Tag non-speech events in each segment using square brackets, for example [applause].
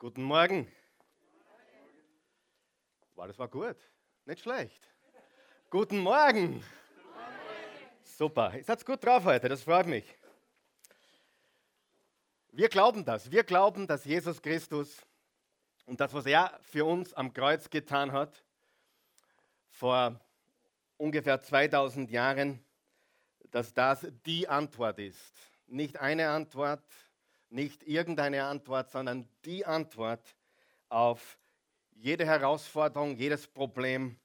Guten Morgen. Wow, das war gut. Nicht schlecht. Guten Morgen. Super. Ihr seid gut drauf heute, das freut mich. Wir glauben das. Wir glauben, dass Jesus Christus und das, was er für uns am Kreuz getan hat, vor ungefähr 2000 Jahren, dass das die Antwort ist. Nicht eine Antwort, nicht irgendeine Antwort, sondern die Antwort auf jede Herausforderung, jedes Problem,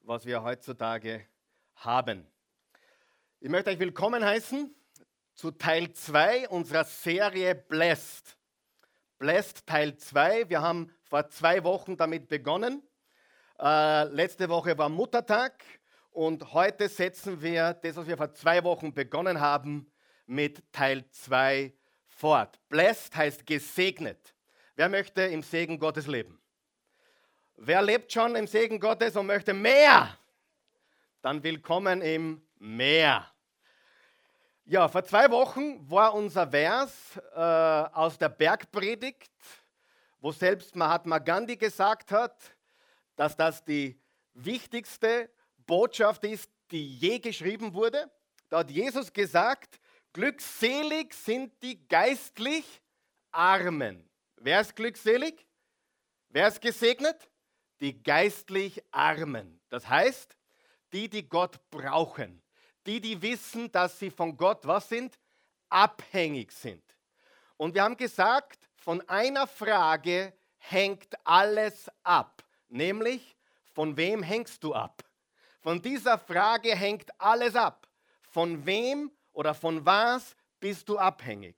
was wir heutzutage haben. Ich möchte euch willkommen heißen zu Teil 2 unserer Serie Blessed. Blessed Teil 2. Wir haben vor zwei Wochen damit begonnen. Äh, letzte Woche war Muttertag und heute setzen wir das, was wir vor zwei Wochen begonnen haben, mit Teil 2 fort. Blessed heißt gesegnet. Wer möchte im Segen Gottes leben? Wer lebt schon im Segen Gottes und möchte mehr? Dann willkommen im Meer. Ja, vor zwei Wochen war unser Vers äh, aus der Bergpredigt, wo selbst Mahatma Gandhi gesagt hat, dass das die wichtigste Botschaft ist, die je geschrieben wurde. Da hat Jesus gesagt, Glückselig sind die geistlich Armen. Wer ist glückselig? Wer ist gesegnet? Die geistlich Armen. Das heißt, die, die Gott brauchen. Die, die wissen, dass sie von Gott was sind? Abhängig sind. Und wir haben gesagt, von einer Frage hängt alles ab. Nämlich, von wem hängst du ab? Von dieser Frage hängt alles ab. Von wem oder von was bist du abhängig?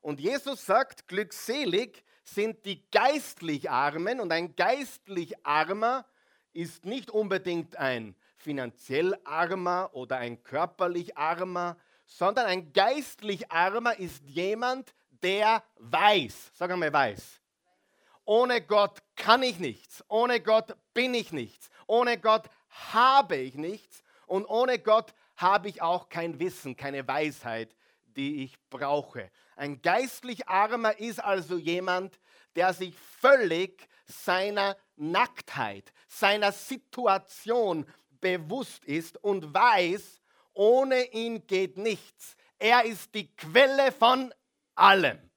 Und Jesus sagt, glückselig sind die geistlich Armen und ein geistlich Armer ist nicht unbedingt ein finanziell Armer oder ein körperlich Armer, sondern ein geistlich Armer ist jemand, der weiß, sag einmal weiß. Ohne Gott kann ich nichts, ohne Gott bin ich nichts, ohne Gott habe ich nichts und ohne Gott habe ich auch kein Wissen, keine Weisheit, die ich brauche. Ein geistlich Armer ist also jemand, der sich völlig seiner Nacktheit, seiner Situation bewusst ist und weiß, ohne ihn geht nichts. Er ist die Quelle von allem.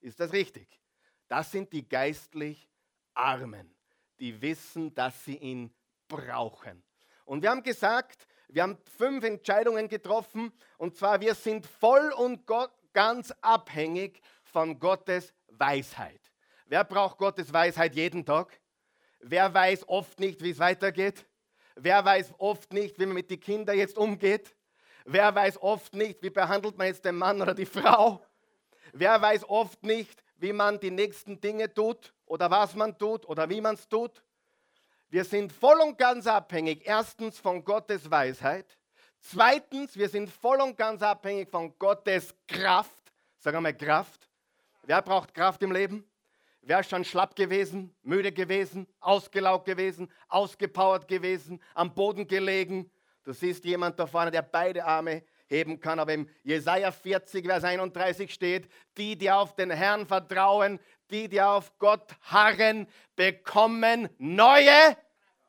Ist das richtig? Das sind die geistlich Armen, die wissen, dass sie ihn brauchen. Und wir haben gesagt, wir haben fünf Entscheidungen getroffen und zwar wir sind voll und ganz abhängig von Gottes Weisheit. Wer braucht Gottes Weisheit jeden Tag? Wer weiß oft nicht, wie es weitergeht? Wer weiß oft nicht, wie man mit den Kindern jetzt umgeht? Wer weiß oft nicht, wie behandelt man jetzt den Mann oder die Frau? Wer weiß oft nicht, wie man die nächsten Dinge tut oder was man tut oder wie man es tut? Wir sind voll und ganz abhängig, erstens von Gottes Weisheit. Zweitens, wir sind voll und ganz abhängig von Gottes Kraft. Sag einmal Kraft. Wer braucht Kraft im Leben? Wer ist schon schlapp gewesen, müde gewesen, ausgelaugt gewesen, ausgepowert gewesen, am Boden gelegen? Du siehst jemand da vorne, der beide Arme heben kann. Aber im Jesaja 40, Vers 31 steht: Die, die auf den Herrn vertrauen, die, die auf Gott harren, bekommen neue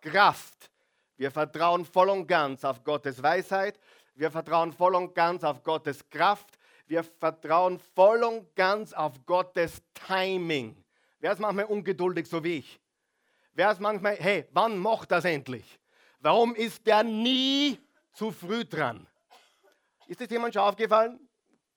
Kraft. Wir vertrauen voll und ganz auf Gottes Weisheit. Wir vertrauen voll und ganz auf Gottes Kraft. Wir vertrauen voll und ganz auf Gottes Timing. Wer ist manchmal ungeduldig, so wie ich? Wer ist manchmal, hey, wann macht das endlich? Warum ist der nie zu früh dran? Ist das jemand schon aufgefallen?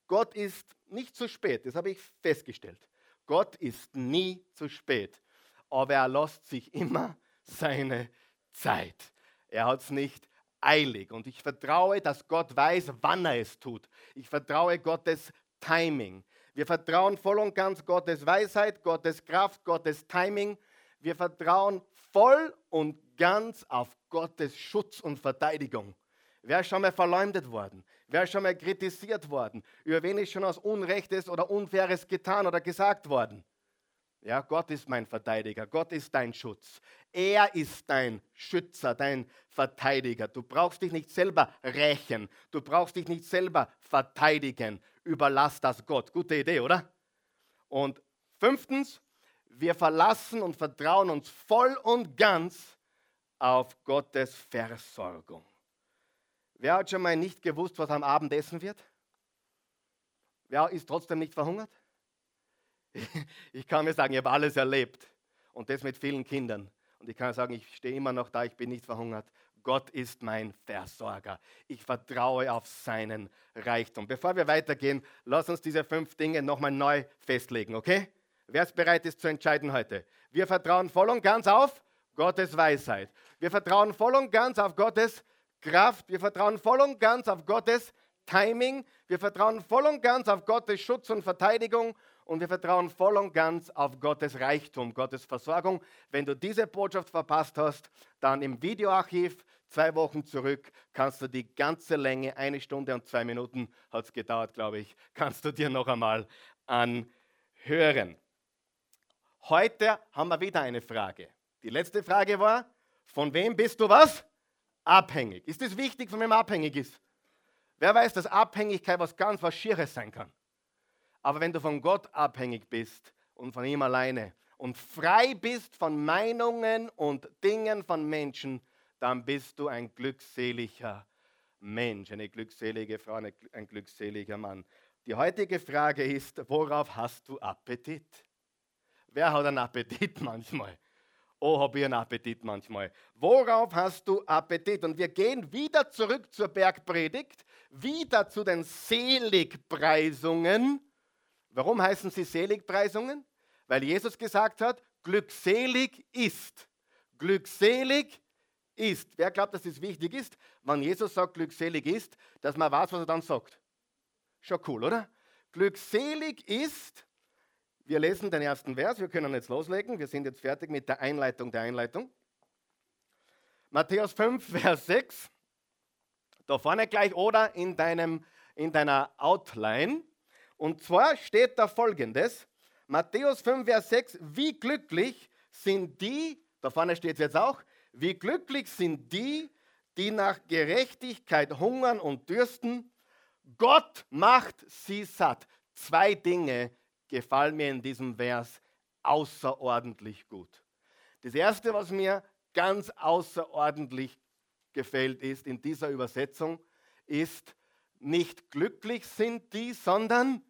Gott ist nicht zu spät, das habe ich festgestellt. Gott ist nie zu spät, aber er lässt sich immer seine Zeit. Er hat es nicht eilig und ich vertraue, dass Gott weiß, wann er es tut. Ich vertraue Gottes Timing. Wir vertrauen voll und ganz Gottes Weisheit, Gottes Kraft, Gottes Timing. Wir vertrauen voll und ganz auf Gottes Schutz und Verteidigung. Wer ist schon mal verleumdet worden? Wer ist schon mal kritisiert worden? Über wen ist schon aus Unrechtes oder Unfaires getan oder gesagt worden? Ja, Gott ist mein Verteidiger, Gott ist dein Schutz. Er ist dein Schützer, dein Verteidiger. Du brauchst dich nicht selber rächen, du brauchst dich nicht selber verteidigen. Überlass das Gott. Gute Idee, oder? Und fünftens, Wir verlassen und vertrauen uns voll und ganz auf Gottes Versorgung. Wer hat schon mal nicht gewusst, was am Abend essen wird? Wer ist trotzdem nicht verhungert? [laughs] Ich kann mir sagen, ich habe alles erlebt und das mit vielen Kindern. Und ich kann sagen, ich stehe immer noch da, ich bin nicht verhungert. Gott ist mein Versorger. Ich vertraue auf seinen Reichtum. Bevor wir weitergehen, lass uns diese fünf Dinge nochmal neu festlegen, okay? Wer ist bereit ist zu entscheiden heute? Wir vertrauen voll und ganz auf Gottes Weisheit. Wir vertrauen voll und ganz auf Gottes Kraft. Wir vertrauen voll und ganz auf Gottes Timing. Wir vertrauen voll und ganz auf Gottes Schutz und Verteidigung und wir vertrauen voll und ganz auf Gottes Reichtum, Gottes Versorgung. Wenn du diese Botschaft verpasst hast, dann im Videoarchiv zwei Wochen zurück kannst du die ganze Länge, eine Stunde und zwei Minuten hat es gedauert, glaube ich, kannst du dir noch einmal anhören. Heute haben wir wieder eine Frage. Die letzte Frage war, von wem bist du was? Abhängig. Ist es wichtig, von wem abhängig ist? Wer weiß, dass Abhängigkeit was ganz was Schieres sein kann? Aber wenn du von Gott abhängig bist und von ihm alleine und frei bist von Meinungen und Dingen von Menschen, dann bist du ein glückseliger Mensch, eine glückselige Frau, ein glückseliger Mann. Die heutige Frage ist, worauf hast du Appetit? Wer hat einen Appetit [laughs] manchmal? Oh, habe ich einen Appetit manchmal. Worauf hast du Appetit? Und wir gehen wieder zurück zur Bergpredigt, wieder zu den Seligpreisungen Warum heißen sie Seligpreisungen? Weil Jesus gesagt hat, glückselig ist. Glückselig ist. Wer glaubt, dass das wichtig ist? Wenn Jesus sagt, glückselig ist, dass man weiß, was er dann sagt. Schon cool, oder? Glückselig ist, wir lesen den ersten Vers, wir können jetzt loslegen, wir sind jetzt fertig mit der Einleitung der Einleitung. Matthäus 5, [laughs] Vers 6, da vorne gleich oder in, deinem, in deiner Outline. Und zwar steht da folgendes, Matthäus 5, Vers 6, wie glücklich sind die, da vorne steht es jetzt auch, wie glücklich sind die, die nach Gerechtigkeit hungern und dürsten. Gott macht sie satt. Zwei Dinge gefallen mir in diesem Vers außerordentlich gut. Das erste, was mir ganz außerordentlich gefällt, ist in dieser Übersetzung, ist, nicht glücklich sind die, sondern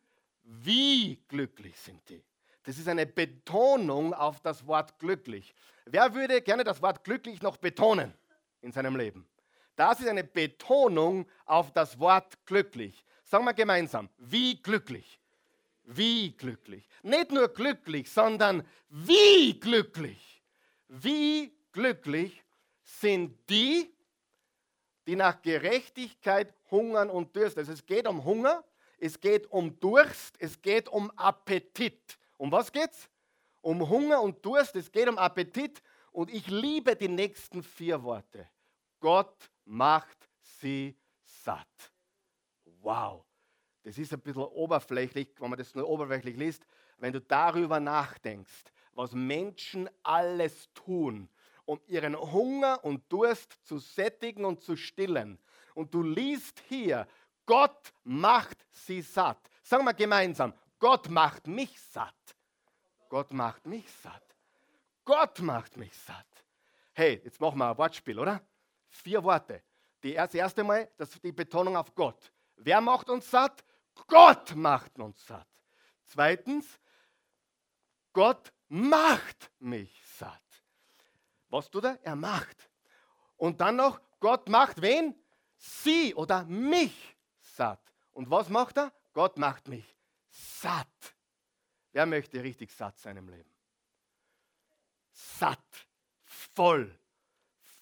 wie glücklich sind die. Das ist eine Betonung auf das Wort glücklich. Wer würde gerne das Wort glücklich noch betonen in seinem Leben? Das ist eine Betonung auf das Wort glücklich. Sagen wir gemeinsam, wie glücklich. Wie glücklich. Nicht nur glücklich, sondern wie glücklich. Wie glücklich sind die, die nach Gerechtigkeit hungern und dürsten. Also es geht um Hunger, es geht um Durst, es geht um Appetit. Um was geht's? Um Hunger und Durst, es geht um Appetit. Und ich liebe die nächsten vier Worte. Gott macht sie satt. Wow. Das ist ein bisschen oberflächlich, wenn man das nur oberflächlich liest. Wenn du darüber nachdenkst, was Menschen alles tun, um ihren Hunger und Durst zu sättigen und zu stillen. Und du liest hier, Gott macht sie satt. Sagen wir gemeinsam, Gott macht mich satt. Gott macht mich satt. Gott macht mich satt. Hey, jetzt machen wir ein Wortspiel, oder? Vier Worte. Die erste, das erste Mal, das die Betonung auf Gott. Wer macht uns satt? Gott macht uns satt. Zweitens, Gott macht mich satt. Was tut er? Er macht. Und dann noch, Gott macht wen? Sie oder mich satt. Und was macht er? Gott macht mich satt. Wer möchte richtig satt sein im Leben? Satt, voll,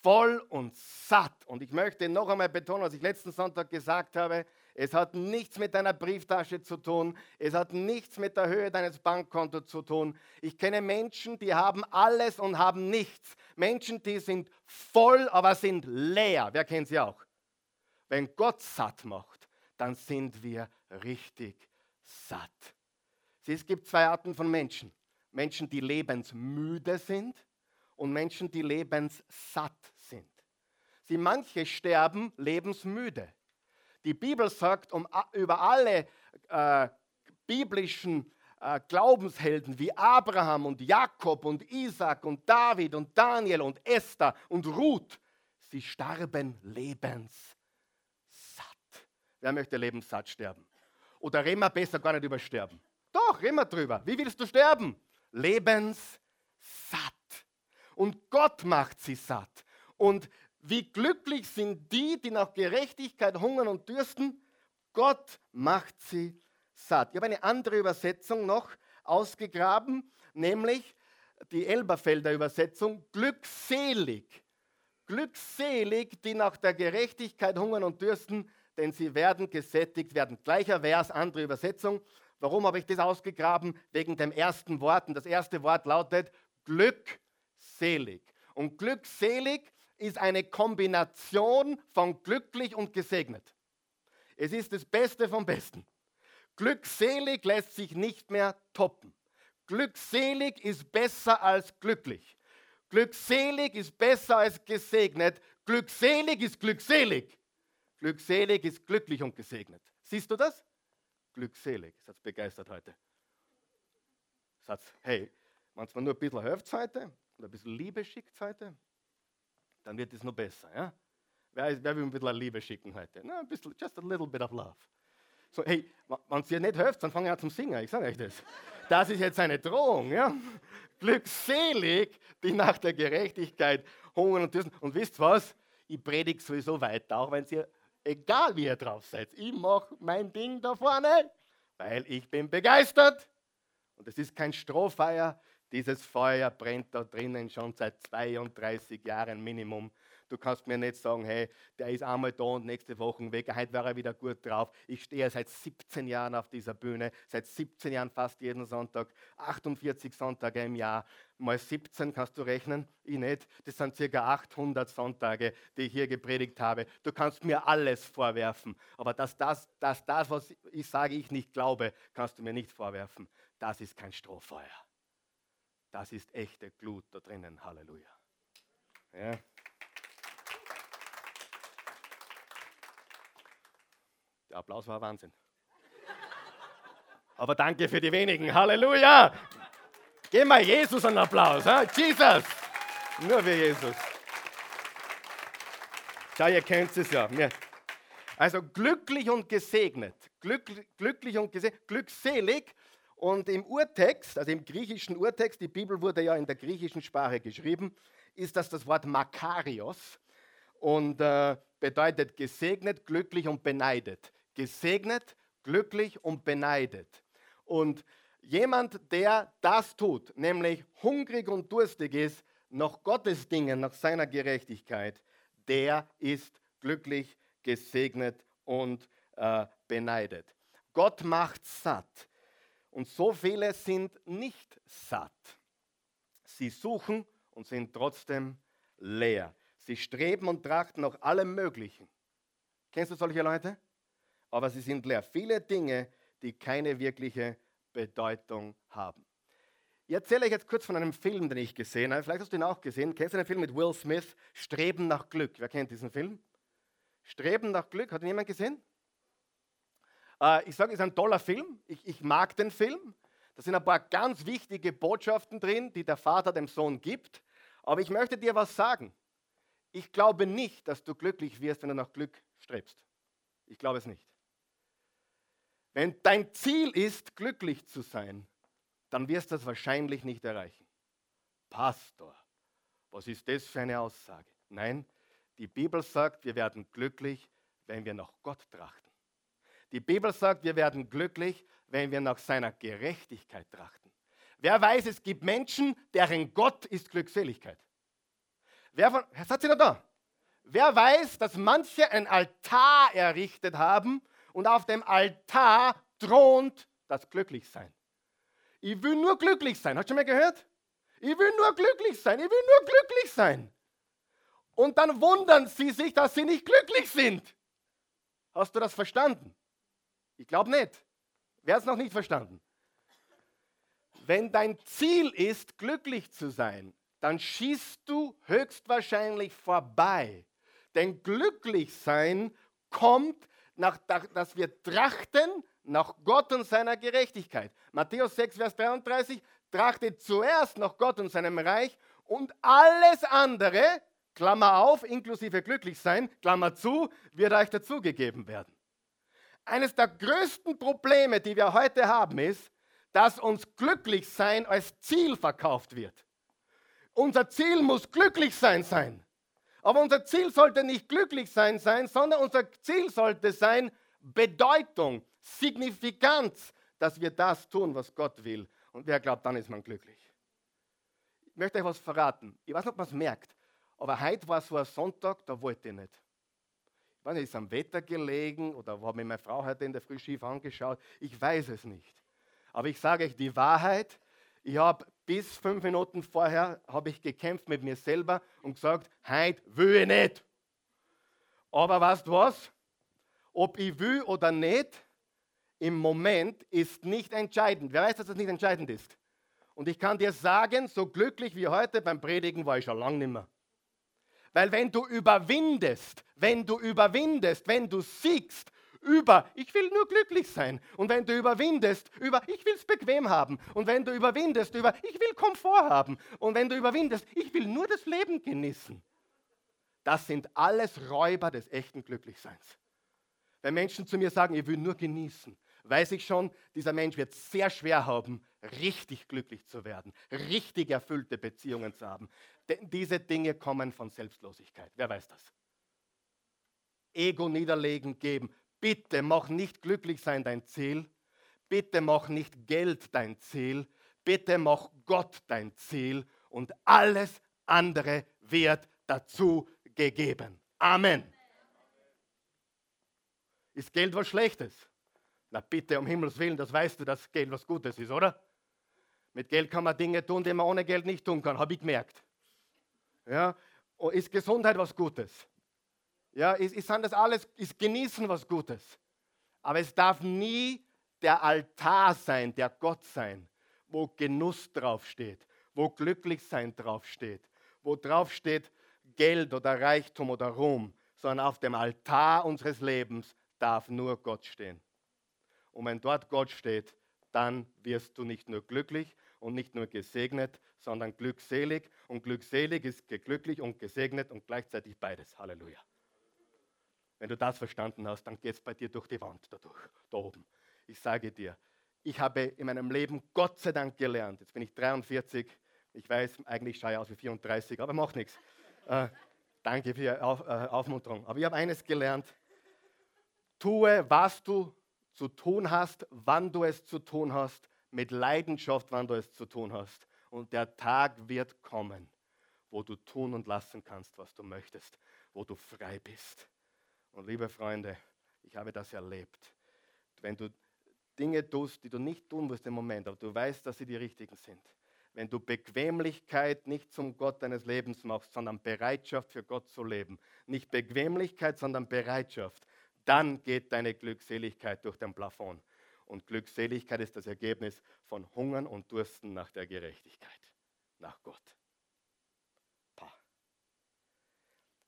voll und satt. Und ich möchte noch einmal betonen, was ich letzten Sonntag gesagt habe, es hat nichts mit deiner Brieftasche zu tun. Es hat nichts mit der Höhe deines Bankkontos zu tun. Ich kenne Menschen, die haben alles und haben nichts. Menschen, die sind voll, aber sind leer. Wer kennt sie auch? Wenn Gott satt macht, dann sind wir richtig satt. Es gibt zwei Arten von Menschen. Menschen, die lebensmüde sind und Menschen, die lebenssatt sind. Sie manche sterben lebensmüde. Die Bibel sagt um, über alle äh, biblischen äh, Glaubenshelden wie Abraham und Jakob und Isaac und David und Daniel und Esther und Ruth, sie starben lebenssatt. Wer möchte lebenssatt sterben? Oder reden wir besser gar nicht über Sterben? Doch, reden wir drüber. Wie willst du sterben? Lebenssatt. Und Gott macht sie satt. Und wie glücklich sind die, die nach Gerechtigkeit hungern und dürsten? Gott macht sie satt. Ich habe eine andere Übersetzung noch ausgegraben, nämlich die Elberfelder Übersetzung, glückselig. Glückselig, die nach der Gerechtigkeit hungern und dürsten, denn sie werden gesättigt werden. Gleicher Vers, andere Übersetzung. Warum habe ich das ausgegraben? Wegen dem ersten Wort. Und das erste Wort lautet glückselig. Und glückselig ist eine Kombination von glücklich und gesegnet. Es ist das Beste vom Besten. Glückselig lässt sich nicht mehr toppen. Glückselig ist besser als glücklich. Glückselig ist besser als gesegnet. Glückselig ist glückselig. Glückselig ist glücklich und gesegnet. Siehst du das? Glückselig. Satz begeistert heute. Satz, hey, mir nur ein bisschen hilft heute und ein bisschen Liebe schickt heute, dann wird es noch besser. Ja? Wer, wer will ein bisschen Liebe schicken heute? Na, ein bisschen, just a little bit of love. So, hey, wenn es dir nicht hilft, dann fange ich an zum Singen. Ich sage euch das. Das ist jetzt eine Drohung. Ja? Glückselig, die nach der Gerechtigkeit hungern und dürsten. Und wisst was? Ich predige sowieso weiter, auch wenn ihr, egal wie ihr drauf seid, ich mache mein Ding da vorne, weil ich bin begeistert. Und es ist kein Strohfeuer, dieses Feuer brennt da drinnen schon seit 32 Jahren Minimum. Du kannst mir nicht sagen, hey, der ist einmal da und nächste Woche weg, heute wäre er wieder gut drauf. Ich stehe seit 17 Jahren auf dieser Bühne, seit 17 Jahren fast jeden Sonntag, 48 Sonntage im Jahr. Mal 17 kannst du rechnen, ich nicht. Das sind circa 800 Sonntage, die ich hier gepredigt habe. Du kannst mir alles vorwerfen, aber dass das, dass das was ich sage, ich nicht glaube, kannst du mir nicht vorwerfen. Das ist kein Strohfeuer. Das ist echte Glut da drinnen. Halleluja. Ja. Der Applaus war Wahnsinn. Aber danke für die wenigen. Halleluja. Gib mal Jesus einen Applaus. Hein? Jesus. Nur für Jesus. Schau, ihr kennt es ja. Also glücklich und gesegnet. Glück, glücklich und gesegnet. Glückselig und im Urtext, also im griechischen Urtext, die Bibel wurde ja in der griechischen Sprache geschrieben, ist das das Wort Makarios und äh, bedeutet gesegnet, glücklich und beneidet. Gesegnet, glücklich und beneidet. Und jemand, der das tut, nämlich hungrig und durstig ist nach Gottes Dingen, nach seiner Gerechtigkeit, der ist glücklich, gesegnet und äh, beneidet. Gott macht satt. Und so viele sind nicht satt. Sie suchen und sind trotzdem leer. Sie streben und trachten nach allem Möglichen. Kennst du solche Leute? Aber sie sind leer. Viele Dinge, die keine wirkliche Bedeutung haben. Ich erzähle euch jetzt kurz von einem Film, den ich gesehen habe. Vielleicht hast du ihn auch gesehen. Kennst du den Film mit Will Smith? Streben nach Glück. Wer kennt diesen Film? Streben nach Glück. Hat ihn jemand gesehen? Äh, ich sage, es ist ein toller Film. Ich, ich mag den Film. Da sind ein paar ganz wichtige Botschaften drin, die der Vater dem Sohn gibt. Aber ich möchte dir was sagen. Ich glaube nicht, dass du glücklich wirst, wenn du nach Glück strebst. Ich glaube es nicht. Wenn dein Ziel ist, glücklich zu sein, dann wirst du das wahrscheinlich nicht erreichen. Pastor, was ist das für eine Aussage? Nein, die Bibel sagt, wir werden glücklich, wenn wir nach Gott trachten. Die Bibel sagt, wir werden glücklich, wenn wir nach seiner Gerechtigkeit trachten. Wer weiß, es gibt Menschen, deren Gott ist Glückseligkeit. Wer von, seid ihr da? Wer weiß, dass manche ein Altar errichtet haben und auf dem Altar thront das Glücklichsein? Ich will nur glücklich sein. Hast du mal gehört? Ich will nur glücklich sein. Ich will nur glücklich sein. Und dann wundern sie sich, dass sie nicht glücklich sind. Hast du das verstanden? Ich glaube nicht. Wer es noch nicht verstanden? Wenn dein Ziel ist, glücklich zu sein, dann schießt du höchstwahrscheinlich vorbei. Denn glücklich sein kommt, nach, dass wir trachten nach Gott und seiner Gerechtigkeit. Matthäus 6, Vers 33, trachtet zuerst nach Gott und seinem Reich und alles andere, Klammer auf, inklusive glücklich sein, Klammer zu, wird euch dazugegeben werden. Eines der größten Probleme, die wir heute haben, ist, dass uns glücklich sein als Ziel verkauft wird. Unser Ziel muss glücklich sein sein. Aber unser Ziel sollte nicht glücklich sein sein, sondern unser Ziel sollte sein Bedeutung, Signifikanz, dass wir das tun, was Gott will. Und wer glaubt, dann ist man glücklich. Ich möchte euch was verraten. Ich weiß nicht, ob man es merkt, aber heute war so ein Sonntag, da wollte ich nicht. Nicht, ist am Wetter gelegen oder habe mir meine Frau heute in der Früh schief angeschaut. Ich weiß es nicht. Aber ich sage euch die Wahrheit. Ich habe bis fünf Minuten vorher habe ich gekämpft mit mir selber und gesagt, heute will ich nicht. Aber weißt du was? Ob ich will oder nicht, im Moment ist nicht entscheidend. Wer weiß, dass das nicht entscheidend ist? Und ich kann dir sagen, so glücklich wie heute beim Predigen war ich schon lange nicht mehr. Weil wenn du überwindest, wenn du überwindest, wenn du siegst über, ich will nur glücklich sein. Und wenn du überwindest über, ich will es bequem haben. Und wenn du überwindest über, ich will Komfort haben. Und wenn du überwindest, ich will nur das Leben genießen. Das sind alles Räuber des echten Glücklichseins. Wenn Menschen zu mir sagen, ich will nur genießen, weiß ich schon, dieser Mensch wird sehr schwer haben, richtig glücklich zu werden, richtig erfüllte Beziehungen zu haben. Denn diese Dinge kommen von Selbstlosigkeit. Wer weiß das? Ego niederlegen, geben. Bitte mach nicht glücklich sein dein Ziel. Bitte mach nicht Geld dein Ziel. Bitte mach Gott dein Ziel. Und alles andere wird dazu gegeben. Amen. Ist Geld was Schlechtes? Na bitte, um Himmels Willen, das weißt du, dass Geld was Gutes ist, oder? Mit Geld kann man Dinge tun, die man ohne Geld nicht tun kann, habe ich gemerkt. Ja? ist Gesundheit was Gutes? Ja, ist, ist das alles, ist Genießen was Gutes? Aber es darf nie der Altar sein, der Gott sein, wo Genuss draufsteht, wo Glücklichsein draufsteht, wo draufsteht Geld oder Reichtum oder Ruhm, sondern auf dem Altar unseres Lebens darf nur Gott stehen. Und wenn dort Gott steht, dann wirst du nicht nur glücklich und nicht nur gesegnet, sondern glückselig. Und glückselig ist glücklich und gesegnet und gleichzeitig beides. Halleluja. Wenn du das verstanden hast, dann geht es bei dir durch die Wand dadurch, da oben. Ich sage dir, ich habe in meinem Leben Gott sei Dank gelernt. Jetzt bin ich 43. Ich weiß, eigentlich schaue ich aus wie 34, aber macht nichts. Äh, danke für die Auf, äh, Aufmunterung. Aber ich habe eines gelernt. Tue, was du zu tun hast, wann du es zu tun hast, mit Leidenschaft, wann du es zu tun hast. Und der Tag wird kommen, wo du tun und lassen kannst, was du möchtest, wo du frei bist. Und liebe Freunde, ich habe das erlebt. Wenn du Dinge tust, die du nicht tun musst im Moment, aber du weißt, dass sie die richtigen sind. Wenn du Bequemlichkeit nicht zum Gott deines Lebens machst, sondern Bereitschaft für Gott zu leben. Nicht Bequemlichkeit, sondern Bereitschaft dann geht deine Glückseligkeit durch den Plafond. Und Glückseligkeit ist das Ergebnis von Hungern und Dursten nach der Gerechtigkeit, nach Gott. Pah.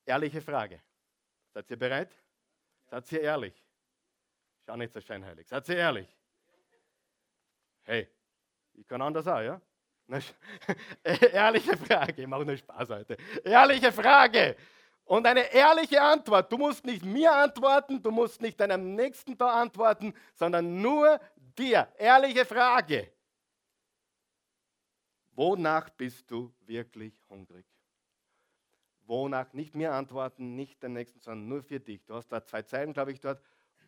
Ehrliche Frage. Seid ihr bereit? Seid ihr ehrlich? Schau nicht so scheinheilig. Seid ihr ehrlich? Hey, ich kann anders auch, ja? [laughs] Ehrliche Frage, ich mache nur Spaß heute. Ehrliche Frage. Und eine ehrliche Antwort. Du musst nicht mir antworten, du musst nicht deinem Nächsten da antworten, sondern nur dir. Ehrliche Frage. Wonach bist du wirklich hungrig? Wonach, nicht mir antworten, nicht den Nächsten, sondern nur für dich. Du hast da zwei Zeilen, glaube ich, dort.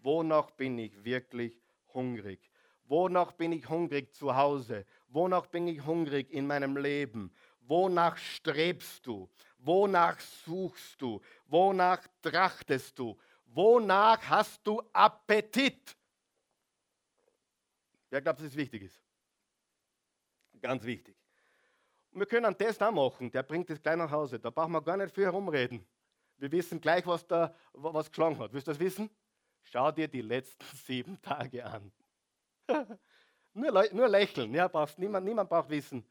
Wonach bin ich wirklich hungrig? Wonach bin ich hungrig zu Hause? Wonach bin ich hungrig in meinem Leben? Wonach strebst du? Wonach suchst du? Wonach trachtest du? Wonach hast du Appetit? Wer glaubt, dass es wichtig ist? Ganz wichtig. Und wir können einen Test auch machen, der bringt es gleich nach Hause. Da brauchen wir gar nicht viel herumreden. Wir wissen gleich, was da was geschlagen hat. Willst du das wissen? Schau dir die letzten [laughs] sieben Tage an. [laughs] nur, nur lächeln. Ja, brauchst, niemand, niemand braucht wissen,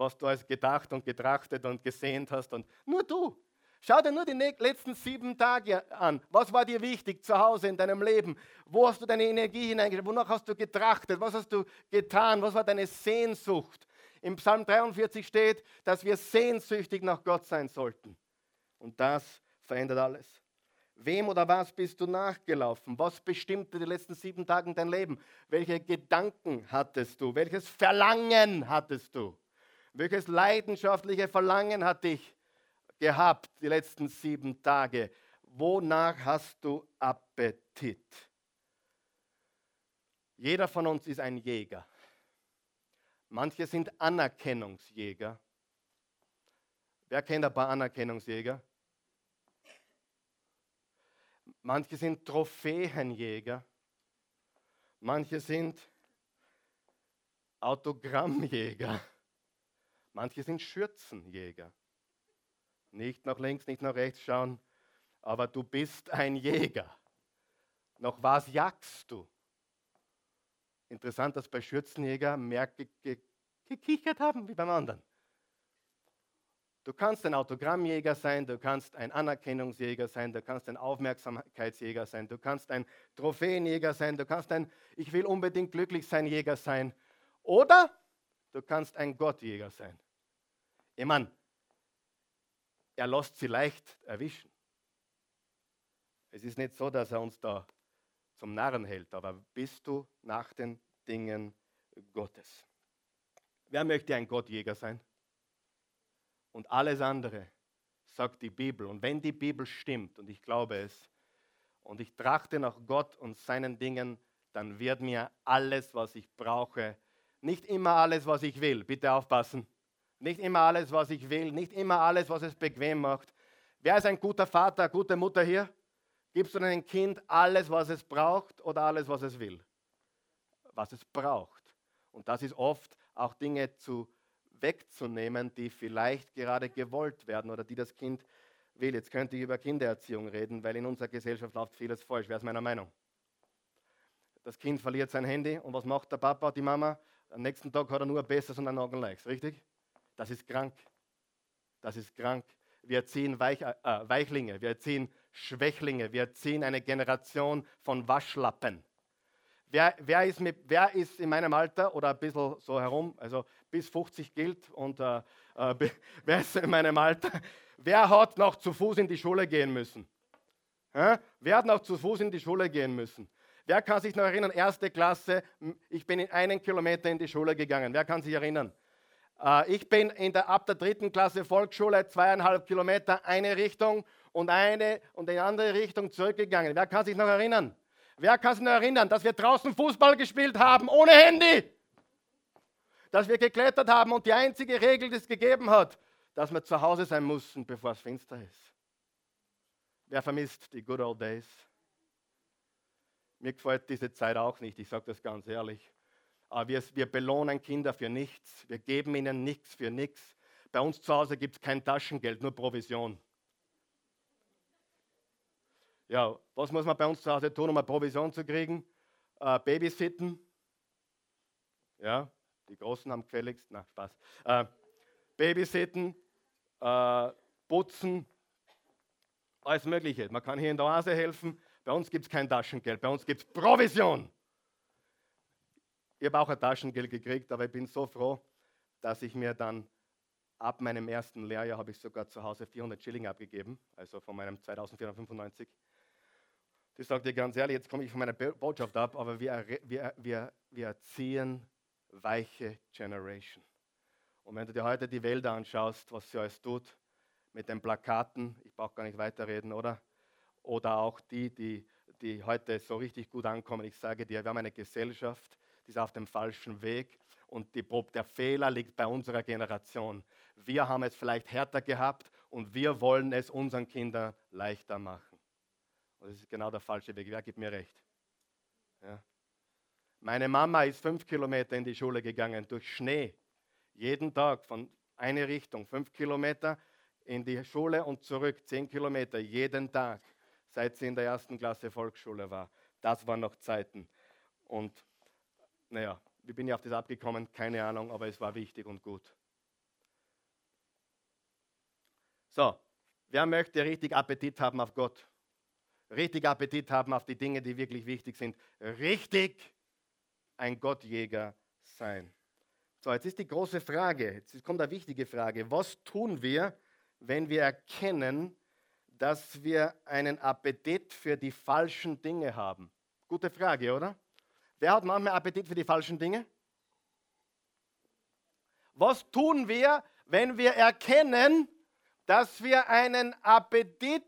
was du als gedacht und getrachtet und gesehnt hast. Und nur du. Schau dir nur die letzten sieben Tage an. Was war dir wichtig zu Hause in deinem Leben? Wo hast du deine Energie hineingestellt? Wonach hast du getrachtet? Was hast du getan? Was war deine Sehnsucht? Im Psalm 43 steht, dass wir sehnsüchtig nach Gott sein sollten. Und das verändert alles. Wem oder was bist du nachgelaufen? Was bestimmte die letzten sieben Tage dein Leben? Welche Gedanken hattest du? Welches Verlangen hattest du? Welches leidenschaftliche Verlangen hat dich gehabt die letzten sieben Tage? Wonach hast du Appetit? Jeder von uns ist ein Jäger. Manche sind Anerkennungsjäger. Wer kennt ein paar Anerkennungsjäger? Manche sind Trophäenjäger. Manche sind Autogrammjäger. Manche sind Schürzenjäger. Nicht nach links, nicht nach rechts schauen, aber du bist ein Jäger. Nach was jagst du? Interessant, dass bei Schürzenjäger mehr ge ge gekichert haben wie beim anderen. Du kannst ein Autogrammjäger sein, du kannst ein Anerkennungsjäger sein, du kannst ein Aufmerksamkeitsjäger sein, du kannst ein Trophäenjäger sein, du kannst ein Ich will unbedingt glücklich sein Jäger sein. Oder du kannst ein Gottjäger sein. Ich meine, er lässt sie leicht erwischen. Es ist nicht so, dass er uns da zum Narren hält, aber bist du nach den Dingen Gottes? Wer möchte ein Gottjäger sein? Und alles andere sagt die Bibel. Und wenn die Bibel stimmt, und ich glaube es, und ich trachte nach Gott und seinen Dingen, dann wird mir alles, was ich brauche, nicht immer alles, was ich will, bitte aufpassen, nicht immer alles, was ich will, nicht immer alles, was es bequem macht. Wer ist ein guter Vater, gute Mutter hier? Gibst du deinem Kind alles, was es braucht oder alles, was es will? Was es braucht. Und das ist oft auch Dinge zu wegzunehmen, die vielleicht gerade gewollt werden oder die das Kind will. Jetzt könnte ich über Kindererziehung reden, weil in unserer Gesellschaft läuft vieles falsch. Wer ist meiner Meinung? Das Kind verliert sein Handy und was macht der Papa, die Mama? Am nächsten Tag hat er nur ein besseres und ein Augenlikes, richtig? Das ist krank. Das ist krank. Wir erziehen Weich, äh, Weichlinge, wir erziehen Schwächlinge, wir erziehen eine Generation von Waschlappen. Wer, wer, ist mit, wer ist in meinem Alter oder ein bisschen so herum, also bis 50 gilt und äh, äh, [laughs] wer ist in meinem Alter? Wer hat noch zu Fuß in die Schule gehen müssen? Hä? Wer hat noch zu Fuß in die Schule gehen müssen? Wer kann sich noch erinnern, erste Klasse, ich bin in einen Kilometer in die Schule gegangen. Wer kann sich erinnern? Äh, ich bin in der, ab der dritten Klasse Volksschule zweieinhalb Kilometer eine Richtung und eine und in die andere Richtung zurückgegangen. Wer kann sich noch erinnern? Wer kann sich noch erinnern, dass wir draußen Fußball gespielt haben ohne Handy? Dass wir geklettert haben und die einzige Regel, die es gegeben hat, dass wir zu Hause sein mussten, bevor es finster ist. Wer vermisst die good old days? Mir gefällt diese Zeit auch nicht, ich sage das ganz ehrlich. Aber wir, wir belohnen Kinder für nichts. Wir geben ihnen nichts für nichts. Bei uns zu Hause gibt es kein Taschengeld, nur Provision. Ja, was muss man bei uns zu Hause tun, um eine Provision zu kriegen? Äh, Babysitten. Ja, die Großen haben gefälligst. Na, Spaß. Äh, Babysitten, äh, putzen, alles Mögliche. Man kann hier in der Oase helfen. Bei uns gibt es kein Taschengeld, bei uns gibt es Provision. Ich habe auch ein Taschengeld gekriegt, aber ich bin so froh, dass ich mir dann ab meinem ersten Lehrjahr habe ich sogar zu Hause 400 Schilling abgegeben, also von meinem 2495. Ich sage dir ganz ehrlich, jetzt komme ich von meiner Botschaft ab, aber wir, wir, wir, wir erziehen weiche Generation. Und wenn du dir heute die Welt anschaust, was sie alles tut, mit den Plakaten, ich brauche gar nicht weiterreden, oder? Oder auch die, die, die heute so richtig gut ankommen. Ich sage dir, wir haben eine Gesellschaft, die ist auf dem falschen Weg und die, der Fehler liegt bei unserer Generation. Wir haben es vielleicht härter gehabt und wir wollen es unseren Kindern leichter machen. Und das ist genau der falsche Weg. Wer gibt mir recht? Ja. Meine Mama ist fünf Kilometer in die Schule gegangen durch Schnee. Jeden Tag von einer Richtung, fünf Kilometer in die Schule und zurück, zehn Kilometer jeden Tag, seit sie in der ersten Klasse Volksschule war. Das waren noch Zeiten. Und naja, wie bin ich auf das abgekommen? Keine Ahnung, aber es war wichtig und gut. So, Wer möchte richtig Appetit haben auf Gott? Richtig Appetit haben auf die Dinge, die wirklich wichtig sind. Richtig ein Gottjäger sein. So, jetzt ist die große Frage, jetzt kommt eine wichtige Frage. Was tun wir, wenn wir erkennen, dass wir einen Appetit für die falschen Dinge haben? Gute Frage, oder? Wer hat manchmal Appetit für die falschen Dinge? Was tun wir, wenn wir erkennen, dass wir einen Appetit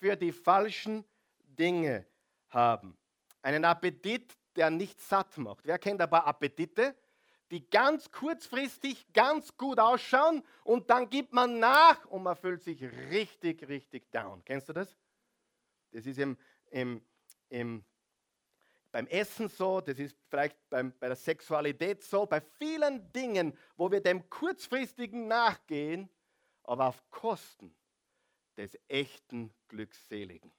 für die falschen Dinge haben? Einen Appetit, der nicht satt macht. Wer kennt ein paar Appetite, die ganz kurzfristig ganz gut ausschauen und dann gibt man nach und man fühlt sich richtig, richtig down. Kennst du das? Das ist im, im, im beim Essen so, das ist vielleicht beim, bei der Sexualität so, bei vielen Dingen, wo wir dem kurzfristigen nachgehen, aber auf Kosten des echten Glückseligen.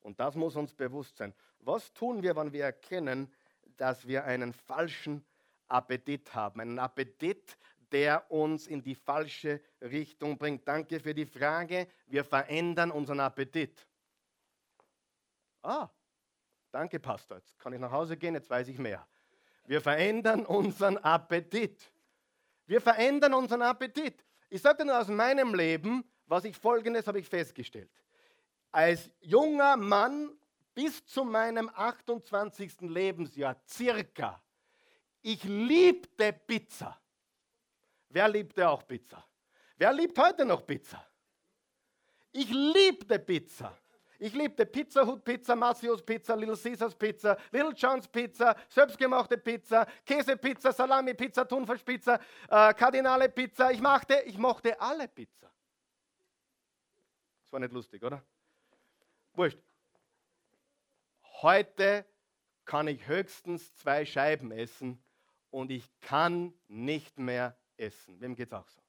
Und das muss uns bewusst sein. Was tun wir, wenn wir erkennen, dass wir einen falschen Appetit haben? Einen Appetit, der uns in die falsche Richtung bringt. Danke für die Frage. Wir verändern unseren Appetit. Ah, Danke, Pastor. Jetzt kann ich nach Hause gehen, jetzt weiß ich mehr. Wir verändern unseren Appetit. Wir verändern unseren Appetit. Ich sage dir nur aus meinem Leben, was ich folgendes habe ich festgestellt. Als junger Mann bis zu meinem 28. Lebensjahr circa, ich liebte Pizza. Wer liebte auch Pizza? Wer liebt heute noch Pizza? Ich liebte Pizza. Ich liebte Pizza Hut Pizza, Massios Pizza, Little Caesars Pizza, Little John's Pizza, selbstgemachte Pizza, Käsepizza, Salami Pizza, Thunfisch Pizza, äh, Kardinale Pizza. Ich machte, ich mochte alle Pizza. Das war nicht lustig, oder? Wurscht. Heute kann ich höchstens zwei Scheiben essen und ich kann nicht mehr essen. Wem geht es auch so?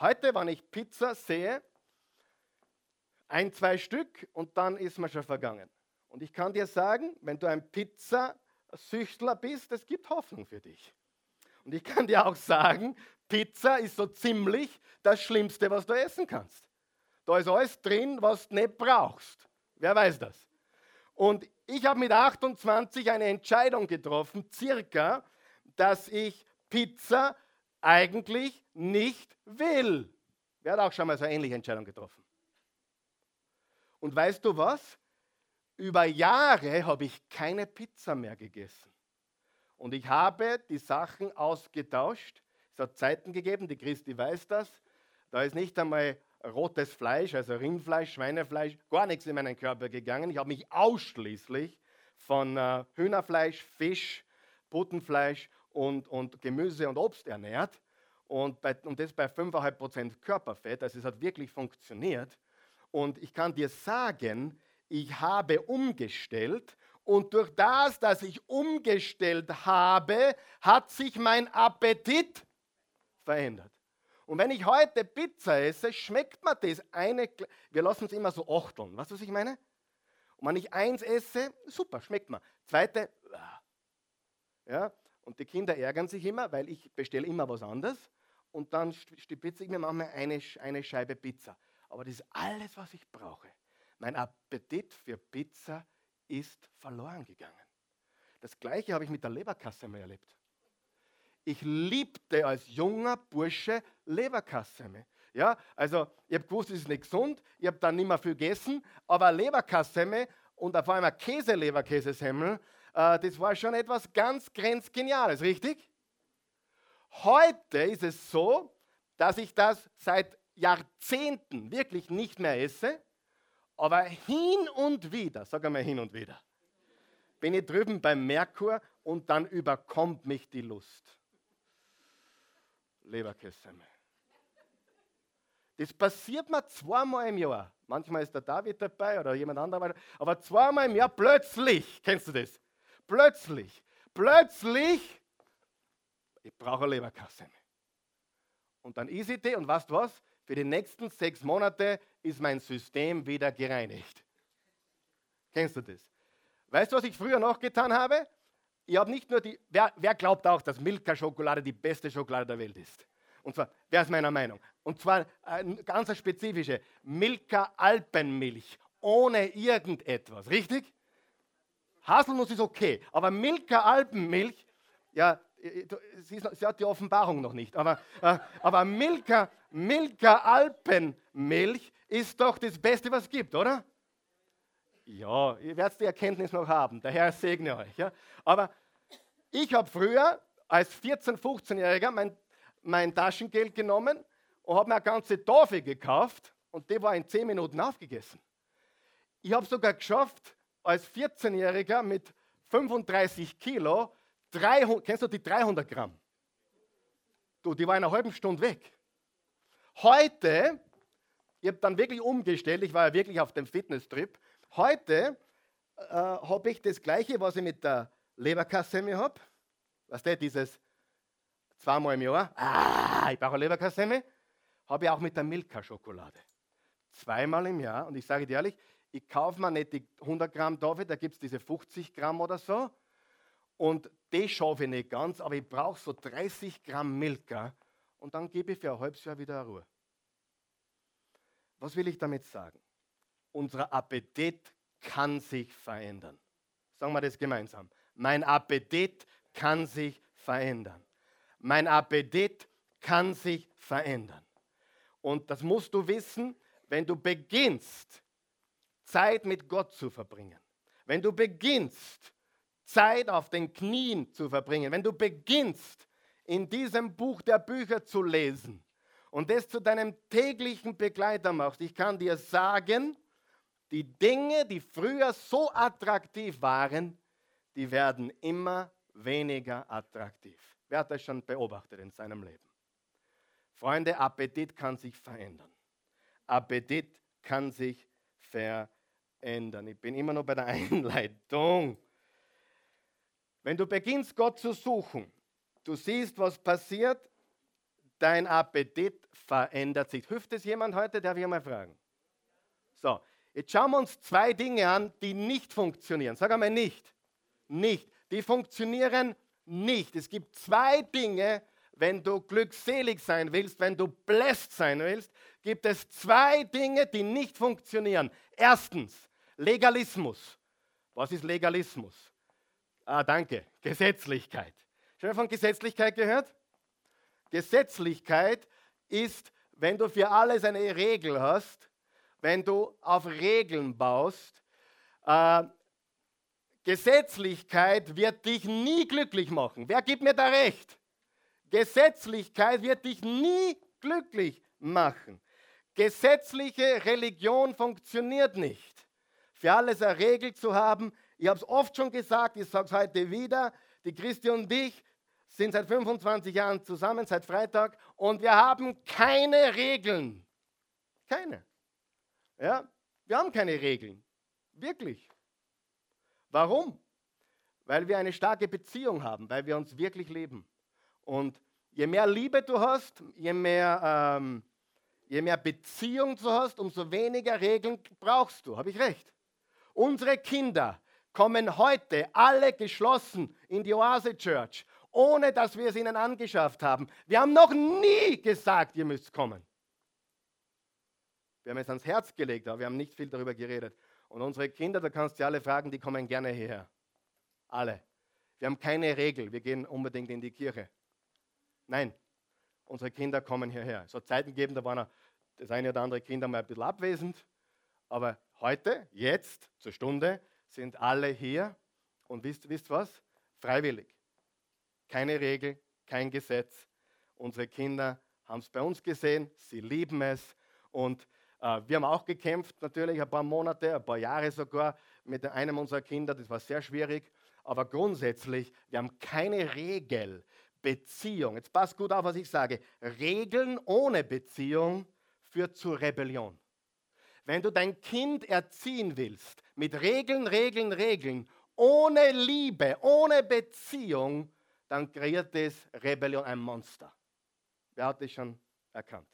Heute, wenn ich Pizza sehe, ein, zwei Stück und dann ist man schon vergangen. Und ich kann dir sagen, wenn du ein Pizzasüchtler bist, es gibt Hoffnung für dich. Und ich kann dir auch sagen, Pizza ist so ziemlich das Schlimmste, was du essen kannst. Da ist alles drin, was du nicht brauchst. Wer weiß das? Und ich habe mit 28 eine Entscheidung getroffen, circa, dass ich Pizza eigentlich nicht will. Wer hat auch schon mal so eine ähnliche Entscheidung getroffen? Und weißt du was? Über Jahre habe ich keine Pizza mehr gegessen. Und ich habe die Sachen ausgetauscht. Es hat Zeiten gegeben, die Christi weiß das. Da ist nicht einmal rotes Fleisch, also Rindfleisch, Schweinefleisch, gar nichts in meinen Körper gegangen. Ich habe mich ausschließlich von äh, Hühnerfleisch, Fisch, Putenfleisch und, und Gemüse und Obst ernährt. Und, bei, und das bei 5,5% Körperfett. Also es hat wirklich funktioniert. Und ich kann dir sagen, ich habe umgestellt und durch das, dass ich umgestellt habe, hat sich mein Appetit verändert. Und wenn ich heute Pizza esse, schmeckt mir das eine, wir lassen es immer so ochteln. Weißt du, was ich meine? Und wenn ich eins esse, super, schmeckt mir. Zweite, ja, und die Kinder ärgern sich immer, weil ich bestelle immer was anderes und dann stipitze ich mir manchmal eine, eine Scheibe Pizza. Aber das ist alles, was ich brauche. Mein Appetit für Pizza ist verloren gegangen. Das gleiche habe ich mit der Leberkasse erlebt. Ich liebte als junger Bursche Leberkassemme. Ja, also ich habe gewusst, es ist nicht gesund, ich habe dann nicht mehr viel gegessen, aber Leberkassemme und vor allem Käse-Leberkäsesemmel, das war schon etwas ganz grenzgeniales, richtig? Heute ist es so, dass ich das seit Jahrzehnten wirklich nicht mehr esse, aber hin und wieder, sag einmal hin und wieder, bin ich drüben beim Merkur und dann überkommt mich die Lust. Leberkässemmel. Das passiert mir zweimal im Jahr. Manchmal ist der David dabei oder jemand anderer, aber zweimal im Jahr plötzlich, kennst du das? Plötzlich, plötzlich, ich brauche eine Leberkassemmel. Und dann ist die und weißt was? Für die nächsten sechs Monate ist mein System wieder gereinigt. Kennst du das? Weißt du, was ich früher noch getan habe? Ich habe nicht nur die, wer, wer glaubt auch, dass Milka-Schokolade die beste Schokolade der Welt ist? Und zwar, wer ist meiner Meinung? Und zwar eine ganz spezifische Milka Alpenmilch ohne irgendetwas, richtig? Haselnuss ist okay, aber Milka Alpenmilch, ja, sie, sie, hat die Offenbarung noch nicht, aber, äh, aber Milka, Milka Alpenmilch ist doch das Beste, was es gibt, oder? Ja, ihr werdet die Erkenntnis noch haben. Der Herr segne euch. Ja? Aber ich habe früher als 14-, 15-Jähriger mein, mein Taschengeld genommen und habe mir eine ganze Tafel gekauft und die war in 10 Minuten aufgegessen. Ich habe sogar geschafft, als 14-Jähriger mit 35 Kilo, 300, kennst du die 300 Gramm? Du, die war in einer halben Stunde weg. Heute, ich habe dann wirklich umgestellt, ich war ja wirklich auf dem Fitnesstrip, Heute äh, habe ich das Gleiche, was ich mit der Leberkassemme habe. Weißt du, dieses zweimal im Jahr, ah, ich brauche Leberkassemme, habe ich auch mit der Milka-Schokolade. Zweimal im Jahr. Und ich sage dir ehrlich, ich kaufe mir nicht die 100 Gramm Tafel, da gibt es diese 50 Gramm oder so. Und die schaffe ich nicht ganz, aber ich brauche so 30 Gramm Milka und dann gebe ich für ein halbes Jahr wieder Ruhe. Was will ich damit sagen? unser Appetit kann sich verändern. Sagen wir das gemeinsam. Mein Appetit kann sich verändern. Mein Appetit kann sich verändern. Und das musst du wissen, wenn du beginnst, Zeit mit Gott zu verbringen. Wenn du beginnst, Zeit auf den Knien zu verbringen. Wenn du beginnst, in diesem Buch der Bücher zu lesen und das zu deinem täglichen Begleiter machst. Ich kann dir sagen, die Dinge, die früher so attraktiv waren, die werden immer weniger attraktiv. Wer hat das schon beobachtet in seinem Leben? Freunde, Appetit kann sich verändern. Appetit kann sich verändern. Ich bin immer noch bei der [laughs] Einleitung. Wenn du beginnst, Gott zu suchen, du siehst, was passiert, dein Appetit verändert sich. Hilft es jemand heute? Darf ich mal fragen? So, Jetzt schauen wir uns zwei Dinge an, die nicht funktionieren. Sag einmal nicht. Nicht. Die funktionieren nicht. Es gibt zwei Dinge, wenn du glückselig sein willst, wenn du blessed sein willst, gibt es zwei Dinge, die nicht funktionieren. Erstens, Legalismus. Was ist Legalismus? Ah, danke. Gesetzlichkeit. Schon mal von Gesetzlichkeit gehört? Gesetzlichkeit ist, wenn du für alles eine Regel hast, wenn du auf Regeln baust. Äh, Gesetzlichkeit wird dich nie glücklich machen. Wer gibt mir da recht? Gesetzlichkeit wird dich nie glücklich machen. Gesetzliche Religion funktioniert nicht. Für alles eine Regel zu haben, ich habe es oft schon gesagt, ich sage es heute wieder, die Christi und ich sind seit 25 Jahren zusammen, seit Freitag, und wir haben keine Regeln. Keine. Ja, wir haben keine Regeln. Wirklich. Warum? Weil wir eine starke Beziehung haben, weil wir uns wirklich lieben. Und je mehr Liebe du hast, je mehr, ähm, je mehr Beziehung du hast, umso weniger Regeln brauchst du. Habe ich recht? Unsere Kinder kommen heute alle geschlossen in die Oase Church, ohne dass wir es ihnen angeschafft haben. Wir haben noch nie gesagt, ihr müsst kommen. Wir haben es ans Herz gelegt, aber wir haben nicht viel darüber geredet. Und unsere Kinder, da kannst du alle fragen, die kommen gerne hierher. Alle. Wir haben keine Regel, wir gehen unbedingt in die Kirche. Nein, unsere Kinder kommen hierher. Es hat Zeiten gegeben, da waren das eine oder andere Kinder mal ein bisschen abwesend. Aber heute, jetzt, zur Stunde, sind alle hier. Und wisst, wisst was? Freiwillig. Keine Regel, kein Gesetz. Unsere Kinder haben es bei uns gesehen, sie lieben es. Und äh, wir haben auch gekämpft, natürlich ein paar Monate, ein paar Jahre sogar mit einem unserer Kinder. Das war sehr schwierig. Aber grundsätzlich, wir haben keine Regel, Beziehung. Jetzt passt gut auf, was ich sage. Regeln ohne Beziehung führt zu Rebellion. Wenn du dein Kind erziehen willst, mit Regeln, Regeln, Regeln, ohne Liebe, ohne Beziehung, dann kreiert es Rebellion, ein Monster. Wer hat das schon erkannt?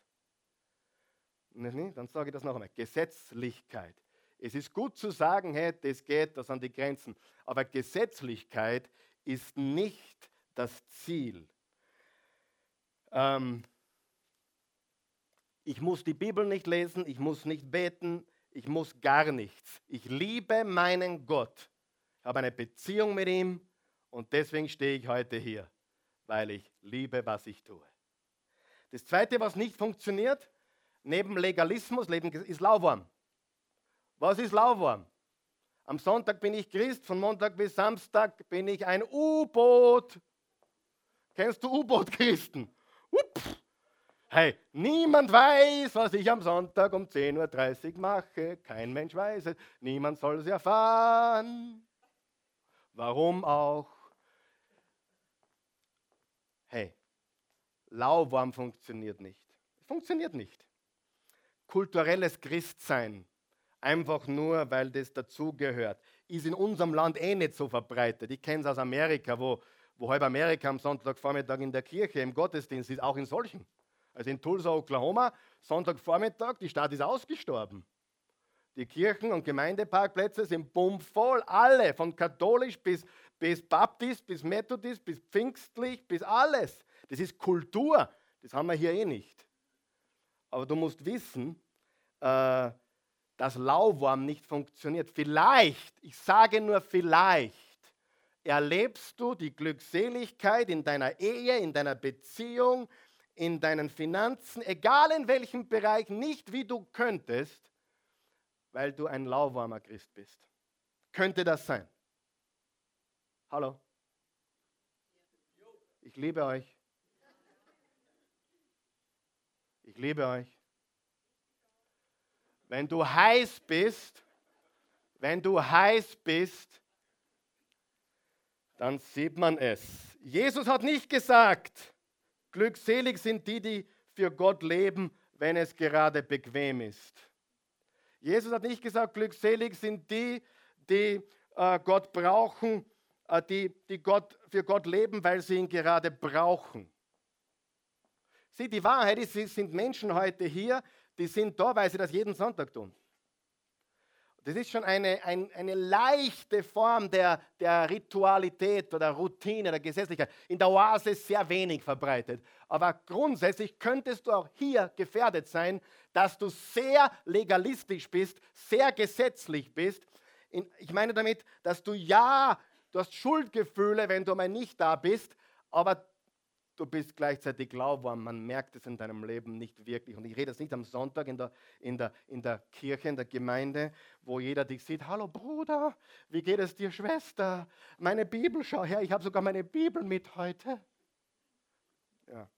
Dann sage ich das noch einmal. Gesetzlichkeit. Es ist gut zu sagen, hey, das geht, das sind die Grenzen. Aber Gesetzlichkeit ist nicht das Ziel. Ähm, Ich muss die Bibel nicht lesen, ich muss nicht beten, ich muss gar nichts. Ich liebe meinen Gott, ich habe eine Beziehung mit ihm und deswegen stehe ich heute hier, weil ich liebe, was ich tue. Das Zweite, was nicht funktioniert, neben Legalismus, ist Lauwarm. Was ist Lauwarm? Am Sonntag bin ich Christ, von Montag bis Samstag bin ich ein U-Boot. Kennst du U-Boot-Christen? Hey, niemand weiß, was ich am Sonntag um 10.30 Uhr mache. Kein Mensch weiß es. Niemand soll es erfahren. Warum auch? Hey, lauwarm funktioniert nicht. Funktioniert nicht. Kulturelles Christsein, einfach nur, weil das dazugehört, ist in unserem Land eh nicht so verbreitet. Ich kenne es aus Amerika, wo wo halb Amerika am Sonntagvormittag in der Kirche im Gottesdienst ist, auch in solchen. Also in Tulsa, Oklahoma, Sonntagvormittag, die Stadt ist ausgestorben. Die Kirchen und Gemeindeparkplätze sind bummvoll, alle, von katholisch bis, bis Baptist, bis Methodist, bis Pfingstlich, bis alles. Das ist Kultur, das haben wir hier eh nicht. Aber du musst wissen, äh, dass Lauwarm nicht funktioniert. Vielleicht, ich sage nur vielleicht, erlebst du die Glückseligkeit in deiner Ehe, in deiner Beziehung, in deinen Finanzen, egal in welchem Bereich, nicht wie du könntest, weil du ein lauwarmer Christ bist. Könnte das sein? Hallo? Ich liebe euch. Ich liebe euch. Wenn du heiß bist, wenn du heiß bist, dann sieht man es. Jesus hat nicht gesagt, glückselig sind die, die für Gott leben, wenn es gerade bequem ist. Jesus hat nicht gesagt, glückselig sind die, die äh, Gott brauchen, äh, die, die Gott, für Gott leben, weil sie ihn gerade brauchen. Sieh, die Wahrheit ist, es sind Menschen heute hier, die sind da, weil sie das jeden Sonntag tun. Das ist schon eine, ein, eine leichte Form der, der Ritualität oder Routine, der Gesetzlichkeit. In der Oase sehr wenig verbreitet. Aber grundsätzlich könntest du auch hier gefährdet sein, dass du sehr legalistisch bist, sehr gesetzlich bist. Ich meine damit, dass du ja, du hast Schuldgefühle, wenn du mal nicht da bist, aber du bist gleichzeitig lauwarm. Man merkt es in deinem Leben nicht wirklich. Und ich rede jetzt nicht am Sonntag in der, in, der, in der Kirche, in der Gemeinde, wo jeder dich sieht. Hallo Bruder, wie geht es dir, Schwester? Meine Bibel, schau her, ich habe sogar meine Bibel mit heute. Ja,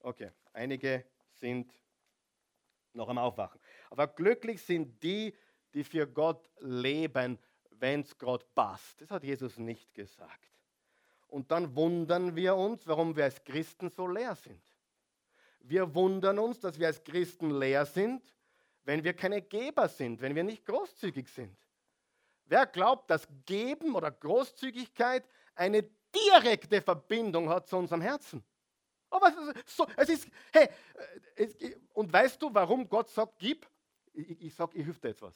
okay. Einige sind noch am Aufwachen. Aber glücklich sind die, die für Gott leben, wenn es Gott passt. Das hat Jesus nicht gesagt. Und dann wundern wir uns, warum wir als Christen so leer sind. Wir wundern uns, dass wir als Christen leer sind, wenn wir keine Geber sind, wenn wir nicht großzügig sind. Wer glaubt, dass Geben oder Großzügigkeit eine direkte Verbindung hat zu unserem Herzen? Aber so, es ist, hey, es, und weißt du, warum Gott sagt, gib? Ich, ich sage, ich hilf dir etwas.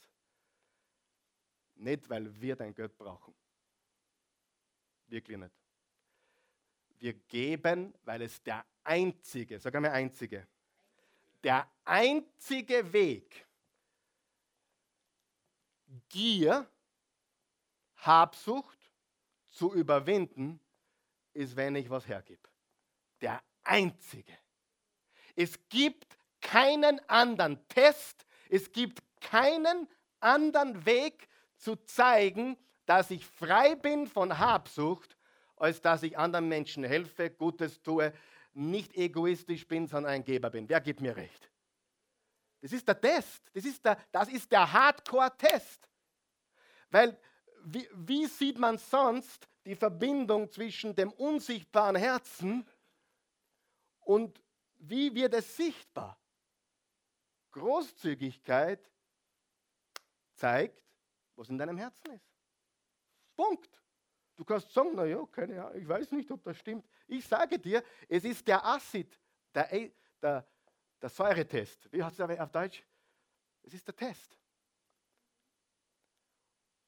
Nicht, weil wir dein Geld brauchen. Wirklich nicht. Wir geben, weil es der einzige, sag einmal einzige, der einzige Weg, Gier, Habsucht zu überwinden, ist, wenn ich was hergebe. Der einzige. Es gibt keinen anderen Test, es gibt keinen anderen Weg zu zeigen, dass ich frei bin von Habsucht als dass ich anderen Menschen helfe, Gutes tue, nicht egoistisch bin, sondern ein Geber bin. Wer gibt mir recht? Das ist der Test. Das ist der, der Hardcore-Test. Weil wie, wie sieht man sonst die Verbindung zwischen dem unsichtbaren Herzen und wie wird es sichtbar? Großzügigkeit zeigt, was in deinem Herzen ist. Punkt. Du kannst sagen, naja, keine Ahnung, ich weiß nicht, ob das stimmt. Ich sage dir, es ist der Acid, der, der, der Säuretest. Wie heißt es auf Deutsch? Es ist der Test.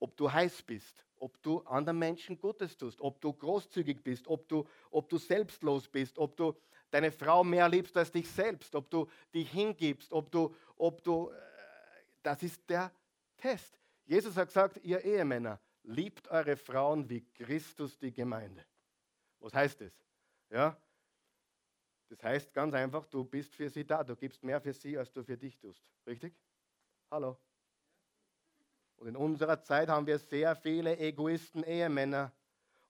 Ob du heiß bist, ob du anderen Menschen Gutes tust, ob du großzügig bist, ob du, ob du selbstlos bist, ob du deine Frau mehr liebst als dich selbst, ob du dich hingibst, ob du, ob du, äh, das ist der Test. Jesus hat gesagt, ihr Ehemänner, liebt eure Frauen wie Christus die Gemeinde. Was heißt das? Ja, das heißt ganz einfach, du bist für sie da, du gibst mehr für sie, als du für dich tust. Richtig? Hallo? Und in unserer Zeit haben wir sehr viele Egoisten Ehemänner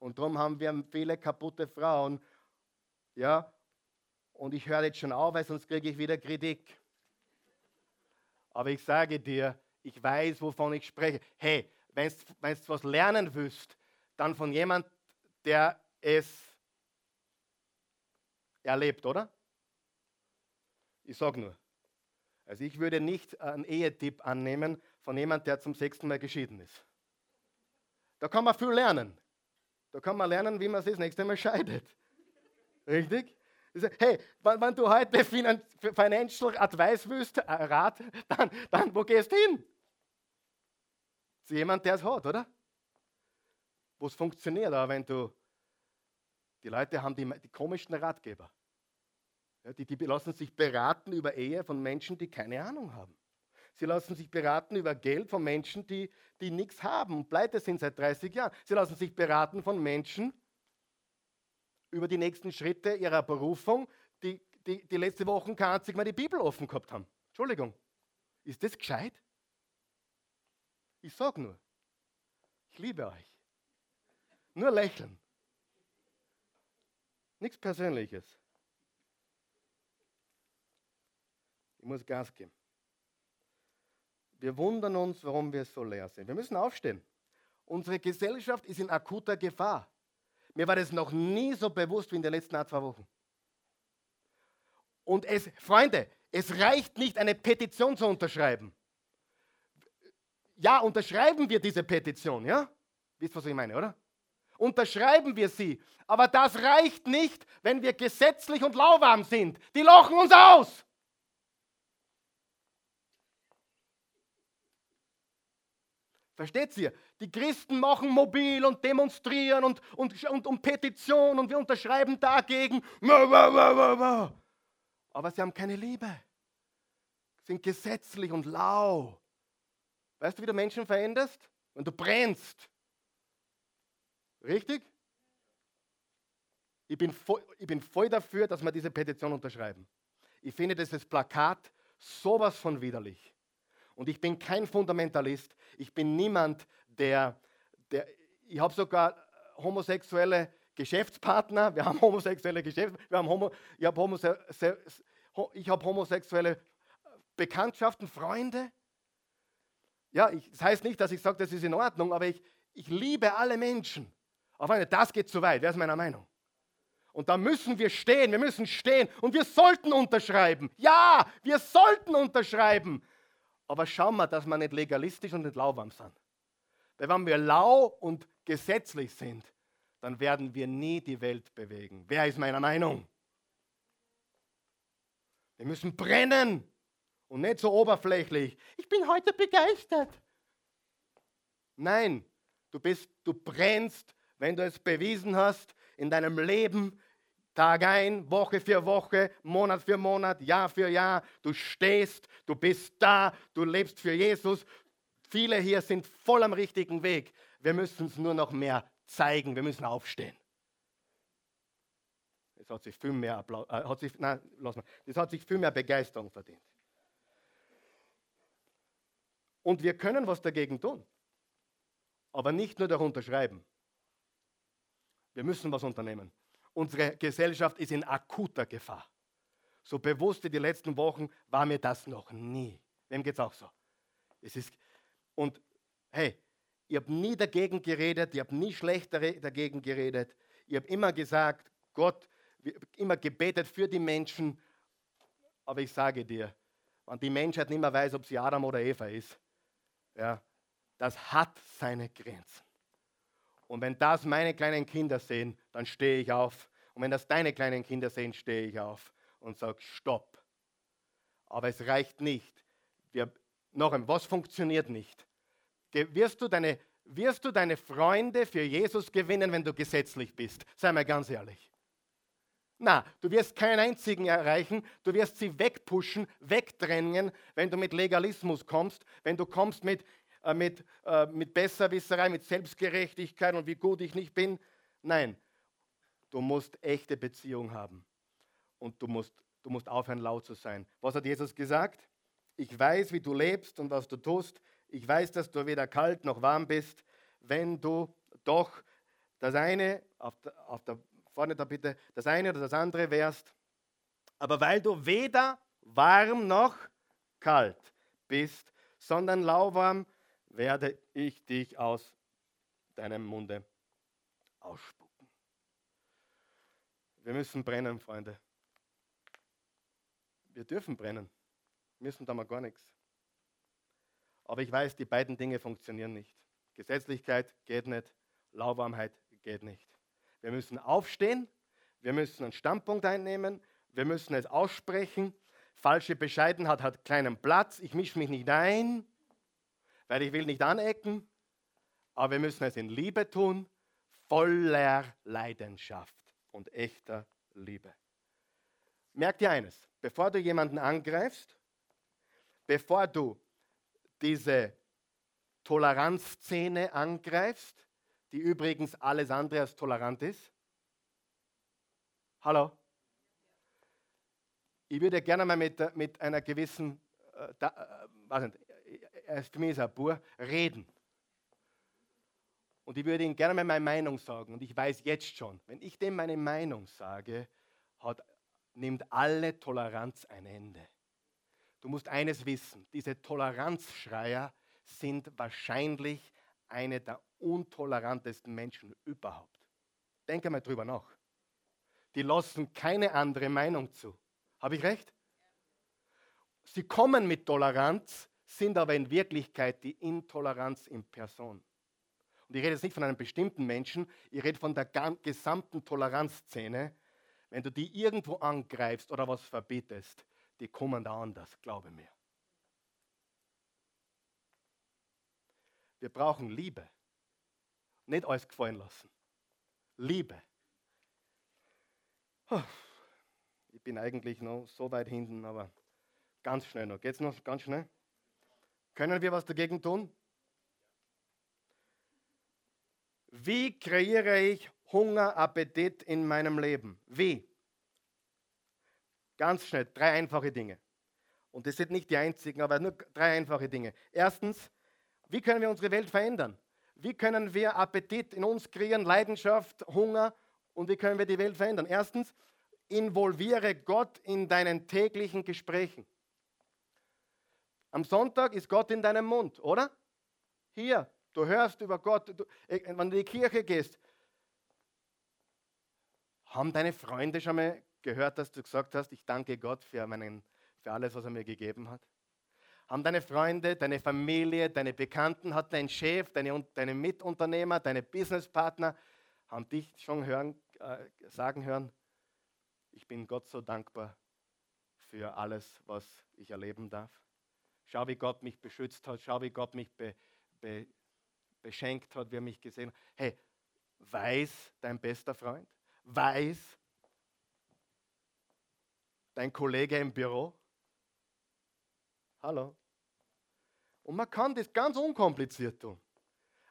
und darum haben wir viele kaputte Frauen. Ja, und ich höre jetzt schon auf, weil sonst kriege ich wieder Kritik. Aber ich sage dir, ich weiß, wovon ich spreche. Hey, wenn du was lernen willst, dann von jemand, der es erlebt, oder? Ich sage nur. Also ich würde nicht einen Ehetipp annehmen von jemandem, der zum sechsten Mal geschieden ist. Da kann man viel lernen. Da kann man lernen, wie man sich das nächste Mal scheidet. Richtig? Hey, wenn, wenn du heute Financial Advice willst, äh, Rat, dann, dann wo gehst du hin? Zu jemand, der es hat, oder? Wo es funktioniert, aber wenn du, die Leute haben die, die komischsten Ratgeber. Ja, die, die lassen sich beraten über Ehe von Menschen, die keine Ahnung haben. Sie lassen sich beraten über Geld von Menschen, die, die nichts haben und pleite sind seit 30 Jahren. Sie lassen sich beraten von Menschen über die nächsten Schritte ihrer Berufung, die, die, die letzte Woche kein einzig Mal die Bibel offen gehabt haben. Entschuldigung. Ist das gescheit? Ich sage nur, ich liebe euch. Nur lächeln. Nichts Persönliches. Ich muss Gas geben. Wir wundern uns, warum wir so leer sind. Wir müssen aufstehen. Unsere Gesellschaft ist in akuter Gefahr. Mir war das noch nie so bewusst wie in den letzten zwei Wochen. Und es, Freunde, es reicht nicht, eine Petition zu unterschreiben. Ja, unterschreiben wir diese Petition, ja? Wisst ihr, was ich meine, oder? Unterschreiben wir sie. Aber das reicht nicht, wenn wir gesetzlich und lauwarm sind. Die lochen uns aus. Versteht ihr? Die Christen machen mobil und demonstrieren und, und, und, und Petition und wir unterschreiben dagegen. Aber sie haben keine Liebe. Sind gesetzlich und lau. Weißt du, wie du Menschen veränderst? Wenn du brennst. Richtig? Ich bin, voll, ich bin voll dafür, dass wir diese Petition unterschreiben. Ich finde dieses Plakat sowas von widerlich. Und ich bin kein Fundamentalist. Ich bin niemand, der, der ich habe sogar homosexuelle Geschäftspartner. Wir haben homosexuelle Geschäftspartner. Wir haben Homo, ich habe homose, hab homosexuelle Bekanntschaften, Freunde. Ja, ich, das heißt nicht, dass ich sage, das ist in Ordnung, aber ich, ich liebe alle Menschen. Aber das geht zu weit, wer ist meiner Meinung? Und da müssen wir stehen, wir müssen stehen und wir sollten unterschreiben. Ja, wir sollten unterschreiben. Aber schauen wir, dass wir nicht legalistisch und nicht lauwarm sind. Weil wenn wir lau und gesetzlich sind, dann werden wir nie die Welt bewegen. Wer ist meiner Meinung? Wir müssen brennen und nicht so oberflächlich. Ich bin heute begeistert. Nein, du bist, du brennst, wenn du es bewiesen hast in deinem Leben, Tag ein, Woche für Woche, Monat für Monat, Jahr für Jahr. Du stehst, du bist da, du lebst für Jesus. Viele hier sind voll am richtigen Weg. Wir müssen es nur noch mehr zeigen. Wir müssen aufstehen. Das hat sich viel mehr Applaus, äh, hat sich, nein, lass mal. Das hat sich viel mehr Begeisterung verdient. Und wir können was dagegen tun. Aber nicht nur darunter schreiben. Wir müssen was unternehmen. Unsere Gesellschaft ist in akuter Gefahr. So bewusst wie die letzten Wochen war mir das noch nie. Wem geht es auch so? Es ist, und hey, ich habe nie dagegen geredet, ich habe nie schlecht dagegen geredet. Ich habe immer gesagt, Gott, immer gebetet für die Menschen. Aber ich sage dir, wenn die Menschheit nicht mehr weiß, ob sie Adam oder Eva ist, ja, das hat seine Grenzen. Und wenn das meine kleinen Kinder sehen, dann stehe ich auf. Und wenn das deine kleinen Kinder sehen, stehe ich auf und sage, stopp. Aber es reicht nicht. Wir, noch einmal, was funktioniert nicht? Wirst du, deine, wirst du deine Freunde für Jesus gewinnen, wenn du gesetzlich bist? Sei mal ganz ehrlich. Na, du wirst keinen einzigen erreichen. Du wirst sie wegpushen, wegdrängen, wenn du mit Legalismus kommst, wenn du kommst mit, äh, mit, äh, mit Besserwisserei, mit Selbstgerechtigkeit und wie gut ich nicht bin. Nein, du musst echte Beziehung haben. Und du musst, du musst aufhören, laut zu sein. Was hat Jesus gesagt? Ich weiß, wie du lebst und was du tust. Ich weiß, dass du weder kalt noch warm bist. Wenn du doch das eine, auf der, auf der vorne da bitte, das eine oder das andere wärst. Aber weil du weder warm noch kalt bist, sondern lauwarm, werde ich dich aus deinem Munde ausspucken. Wir müssen brennen, Freunde. Wir dürfen brennen. Müssen da mal gar nichts. Aber ich weiß, die beiden Dinge funktionieren nicht. Gesetzlichkeit geht nicht, Lauwarmheit geht nicht. Wir müssen aufstehen, wir müssen einen Standpunkt einnehmen, wir müssen es aussprechen. Falsche Bescheidenheit hat keinen Platz. Ich mische mich nicht ein, weil ich will nicht anecken. Aber wir müssen es in Liebe tun, voller Leidenschaft und echter Liebe. Merk dir eines, bevor du jemanden angreifst, bevor du diese Toleranzszene angreifst, die übrigens alles andere als tolerant ist? Hallo? Ich würde gerne mal mit, mit einer gewissen, äh, da, äh, nicht, er ist für mich ein Bur, reden. Und ich würde ihm gerne mal meine Meinung sagen. Und ich weiß jetzt schon, wenn ich dem meine Meinung sage, hat, nimmt alle Toleranz ein Ende. Du musst eines wissen, diese Toleranzschreier sind wahrscheinlich eine der untolerantesten Menschen überhaupt. Denke mal drüber nach. Die lassen keine andere Meinung zu. Habe ich recht? Sie kommen mit Toleranz, sind aber in Wirklichkeit die Intoleranz in Person. Und ich rede jetzt nicht von einem bestimmten Menschen, ich rede von der gesamten Toleranzszene. Wenn du die irgendwo angreifst oder was verbietest, die kommen da anders, glaube mir. Wir brauchen Liebe. Nicht alles gefallen lassen. Liebe. Ich bin eigentlich noch so weit hinten, aber ganz schnell noch. Geht es noch ganz schnell? Können wir was dagegen tun? Wie kreiere ich Hunger, Appetit in meinem Leben? Wie? Ganz schnell, drei einfache Dinge. Und das sind nicht die einzigen, aber nur drei einfache Dinge. Erstens, wie können wir unsere Welt verändern? Wie können wir Appetit in uns kreieren, Leidenschaft, Hunger und wie können wir die Welt verändern? Erstens, involviere Gott in deinen täglichen Gesprächen. Am Sonntag ist Gott in deinem Mund, oder? Hier, du hörst über Gott, du, äh, wenn du in die Kirche gehst. Haben deine Freunde schon mal gehört, dass du gesagt hast, ich danke Gott für, meinen, für alles, was er mir gegeben hat? Haben deine Freunde, deine Familie, deine Bekannten, hat dein Chef, deine, deine Mitunternehmer, deine Businesspartner, haben dich schon hören, äh, sagen hören, ich bin Gott so dankbar für alles, was ich erleben darf. Schau, wie Gott mich beschützt hat, schau, wie Gott mich be, be, beschenkt hat, wie er mich gesehen hat. Hey, weiß dein bester Freund, weiß dein Kollege im Büro, hallo, und man kann das ganz unkompliziert tun.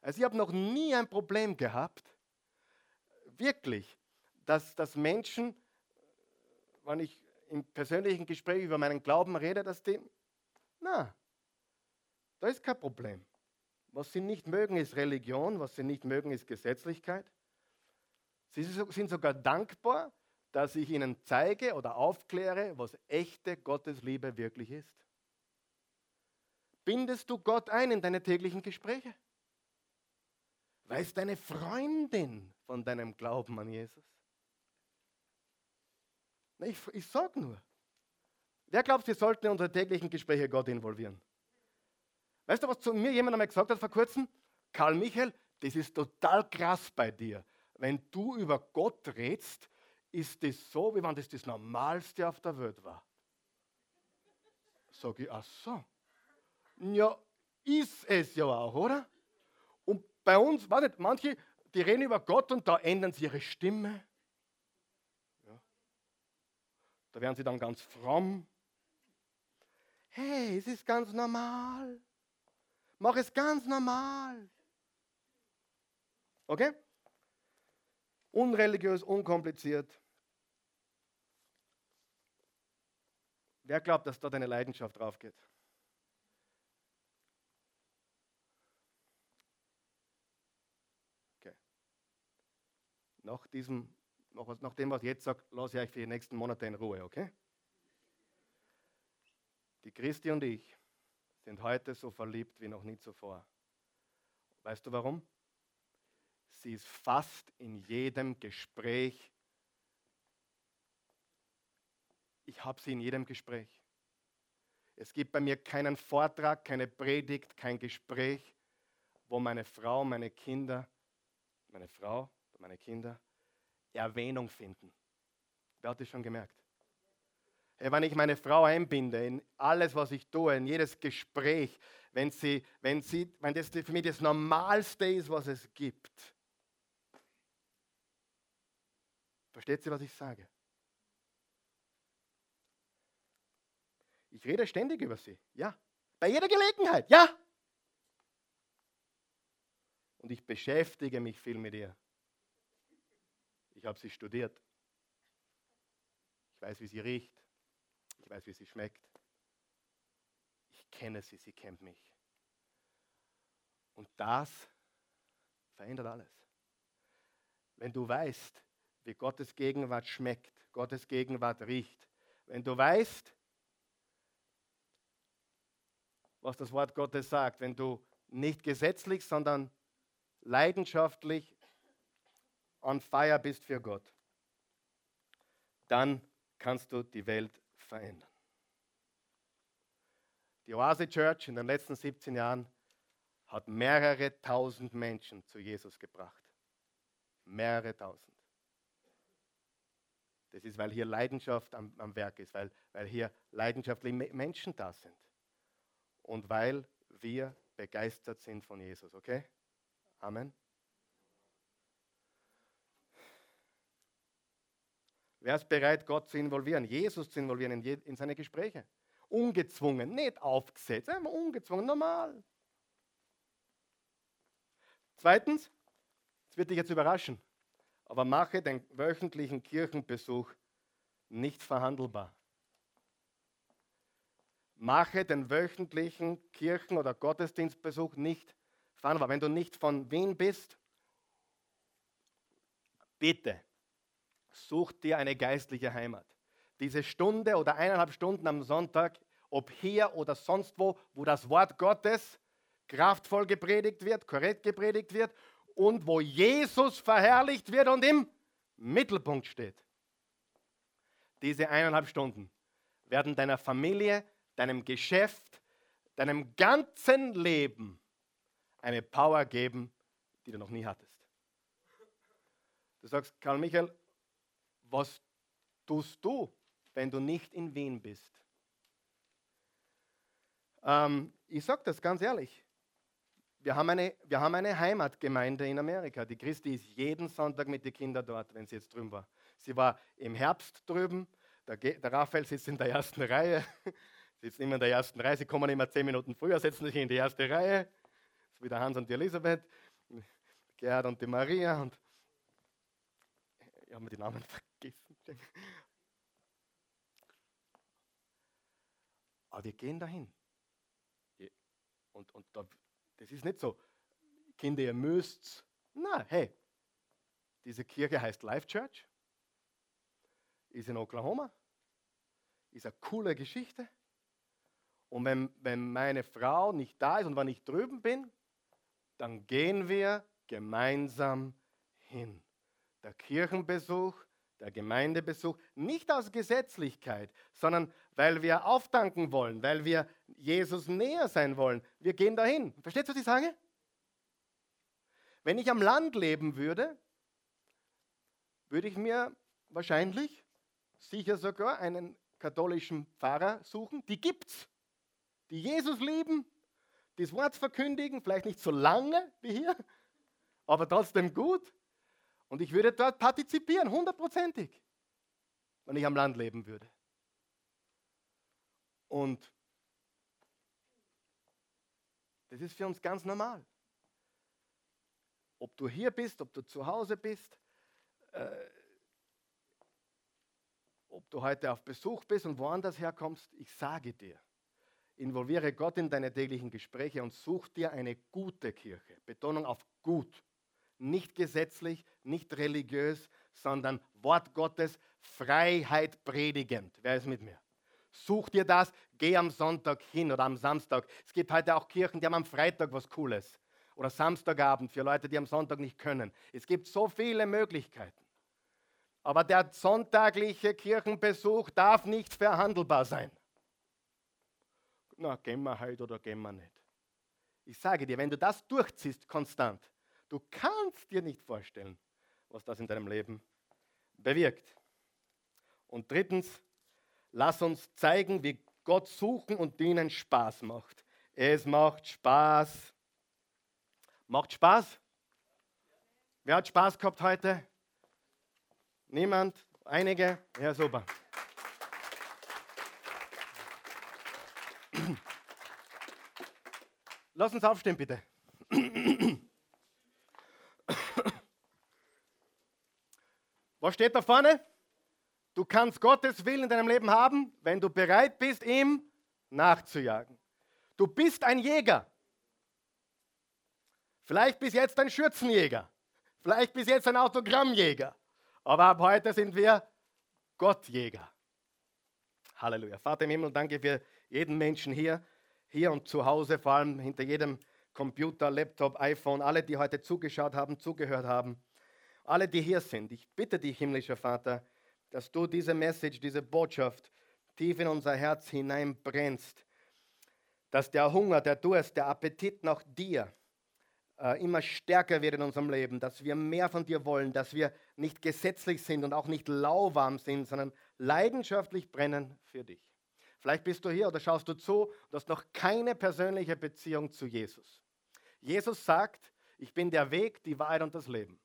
Also ich habe noch nie ein Problem gehabt, wirklich, dass, dass Menschen, wenn ich im persönlichen Gespräch über meinen Glauben rede, dass die, na, da ist kein Problem. Was sie nicht mögen, ist Religion, was sie nicht mögen, ist Gesetzlichkeit. Sie sind sogar dankbar, dass ich ihnen zeige oder aufkläre, was echte Gottesliebe wirklich ist. Bindest du Gott ein in deine täglichen Gespräche? Weiß deine Freundin von deinem Glauben an Jesus? Ich, ich sage nur. Wer glaubt, wir sollten in unsere täglichen Gespräche Gott involvieren? Weißt du, was zu mir jemand einmal gesagt hat vor kurzem? Karl Michael, das ist total krass bei dir. Wenn du über Gott redest, ist das so, wie wenn das das Normalste auf der Welt war. Sag ich, ach so. Ja, ist es ja auch, oder? Und bei uns, warte, manche, die reden über Gott und da ändern sie ihre Stimme. Ja. Da werden sie dann ganz fromm. Hey, es ist ganz normal. Mach es ganz normal. Okay? Unreligiös, unkompliziert. Wer glaubt, dass dort eine Leidenschaft drauf geht? Nach, diesem, nach, nach dem, was ich jetzt sage, lasse ich euch für die nächsten Monate in Ruhe, okay? Die Christi und ich sind heute so verliebt wie noch nie zuvor. Weißt du warum? Sie ist fast in jedem Gespräch. Ich habe sie in jedem Gespräch. Es gibt bei mir keinen Vortrag, keine Predigt, kein Gespräch, wo meine Frau, meine Kinder, meine Frau, meine Kinder Erwähnung finden. Wer hat das schon gemerkt? wenn ich meine Frau einbinde in alles, was ich tue, in jedes Gespräch, wenn, sie, wenn, sie, wenn das für mich das Normalste ist, was es gibt. Versteht sie, was ich sage? Ich rede ständig über sie, ja. Bei jeder Gelegenheit, ja. Und ich beschäftige mich viel mit ihr. Ich habe sie studiert. Ich weiß, wie sie riecht weiß, wie sie schmeckt. Ich kenne sie, sie kennt mich. Und das verändert alles. Wenn du weißt, wie Gottes Gegenwart schmeckt, Gottes Gegenwart riecht, wenn du weißt, was das Wort Gottes sagt, wenn du nicht gesetzlich, sondern leidenschaftlich on fire bist für Gott, dann kannst du die Welt verändern. Die Oase Church in den letzten 17 Jahren hat mehrere tausend Menschen zu Jesus gebracht. Mehrere tausend. Das ist, weil hier Leidenschaft am, am Werk ist, weil, weil hier leidenschaftliche Menschen da sind. Und weil wir begeistert sind von Jesus, okay? Amen. Wer ist bereit, Gott zu involvieren, Jesus zu involvieren in, je, in seine Gespräche? Ungezwungen, nicht aufgesetzt, einfach ungezwungen, normal. Zweitens, das wird dich jetzt überraschen, aber mache den wöchentlichen Kirchenbesuch nicht verhandelbar. Mache den wöchentlichen Kirchen- oder Gottesdienstbesuch nicht verhandelbar. Wenn du nicht von Wien bist, bitte such dir eine geistliche Heimat. Diese Stunde oder eineinhalb Stunden am Sonntag, ob hier oder sonst wo, wo das Wort Gottes kraftvoll gepredigt wird, korrekt gepredigt wird und wo Jesus verherrlicht wird und im Mittelpunkt steht. Diese eineinhalb Stunden werden deiner Familie, deinem Geschäft, deinem ganzen Leben eine Power geben, die du noch nie hattest. Du sagst, Karl Michael, was tust du, wenn du nicht in Wien bist? Ähm, ich sage das ganz ehrlich. Wir haben, eine, wir haben eine Heimatgemeinde in Amerika. Die Christi ist jeden Sonntag mit den Kindern dort, wenn sie jetzt drüben war. Sie war im Herbst drüben. Der, der Raphael sitzt in der ersten Reihe. [laughs] sitzt immer in der ersten Reihe. Sie kommen immer zehn Minuten früher, setzen sich in die erste Reihe. So wie der Hans und die Elisabeth, Gerhard und die Maria. Und ich habe mir die Namen vergessen. Aber wir gehen dahin. Und, und da, das ist nicht so, Kinder, ihr müsst. Na, hey, diese Kirche heißt Life Church, ist in Oklahoma, ist eine coole Geschichte. Und wenn, wenn meine Frau nicht da ist und wenn ich drüben bin, dann gehen wir gemeinsam hin der Kirchenbesuch, der Gemeindebesuch, nicht aus Gesetzlichkeit, sondern weil wir auftanken wollen, weil wir Jesus näher sein wollen. Wir gehen dahin. Versteht ihr, was ich sage? Wenn ich am Land leben würde, würde ich mir wahrscheinlich, sicher sogar, einen katholischen Pfarrer suchen. Die gibt's. Die Jesus lieben, die das Wort verkündigen, vielleicht nicht so lange wie hier, aber trotzdem gut. Und ich würde dort partizipieren, hundertprozentig, wenn ich am Land leben würde. Und das ist für uns ganz normal. Ob du hier bist, ob du zu Hause bist, äh, ob du heute auf Besuch bist und woanders herkommst, ich sage dir, involviere Gott in deine täglichen Gespräche und such dir eine gute Kirche. Betonung auf gut. Nicht gesetzlich, nicht religiös, sondern Wort Gottes, Freiheit predigend. Wer ist mit mir? Such dir das, geh am Sonntag hin oder am Samstag. Es gibt heute auch Kirchen, die haben am Freitag was Cooles. Oder Samstagabend für Leute, die am Sonntag nicht können. Es gibt so viele Möglichkeiten. Aber der sonntagliche Kirchenbesuch darf nicht verhandelbar sein. Na, gehen wir heute oder gehen wir nicht. Ich sage dir, wenn du das durchziehst konstant, du kannst dir nicht vorstellen, was das in deinem Leben bewirkt. Und drittens, lass uns zeigen, wie Gott suchen und dienen Spaß macht. Es macht Spaß. Macht Spaß? Wer hat Spaß gehabt heute? Niemand? Einige? Ja, super. Lass uns aufstehen, bitte. Was steht da vorne? Du kannst Gottes Willen in deinem Leben haben, wenn du bereit bist, ihm nachzujagen. Du bist ein Jäger. Vielleicht bis jetzt ein Schürzenjäger. Vielleicht bis jetzt ein Autogrammjäger. Aber ab heute sind wir Gottjäger. Halleluja. Vater im Himmel, danke für jeden Menschen hier, hier und zu Hause, vor allem hinter jedem Computer, Laptop, iPhone, alle, die heute zugeschaut haben, zugehört haben, alle, die hier sind. Ich bitte dich, himmlischer Vater, dass du diese Message, diese Botschaft tief in unser Herz hineinbrennst, dass der Hunger, der Durst, der Appetit nach dir, äh, immer stärker wird in unserem Leben, dass wir mehr von dir wollen, dass wir nicht gesetzlich sind und auch nicht lauwarm sind, sondern leidenschaftlich brennen für dich. Vielleicht bist du hier oder schaust du zu du hast noch keine persönliche Beziehung zu Jesus. Jesus sagt, ich bin der Weg, die Wahrheit und das Leben.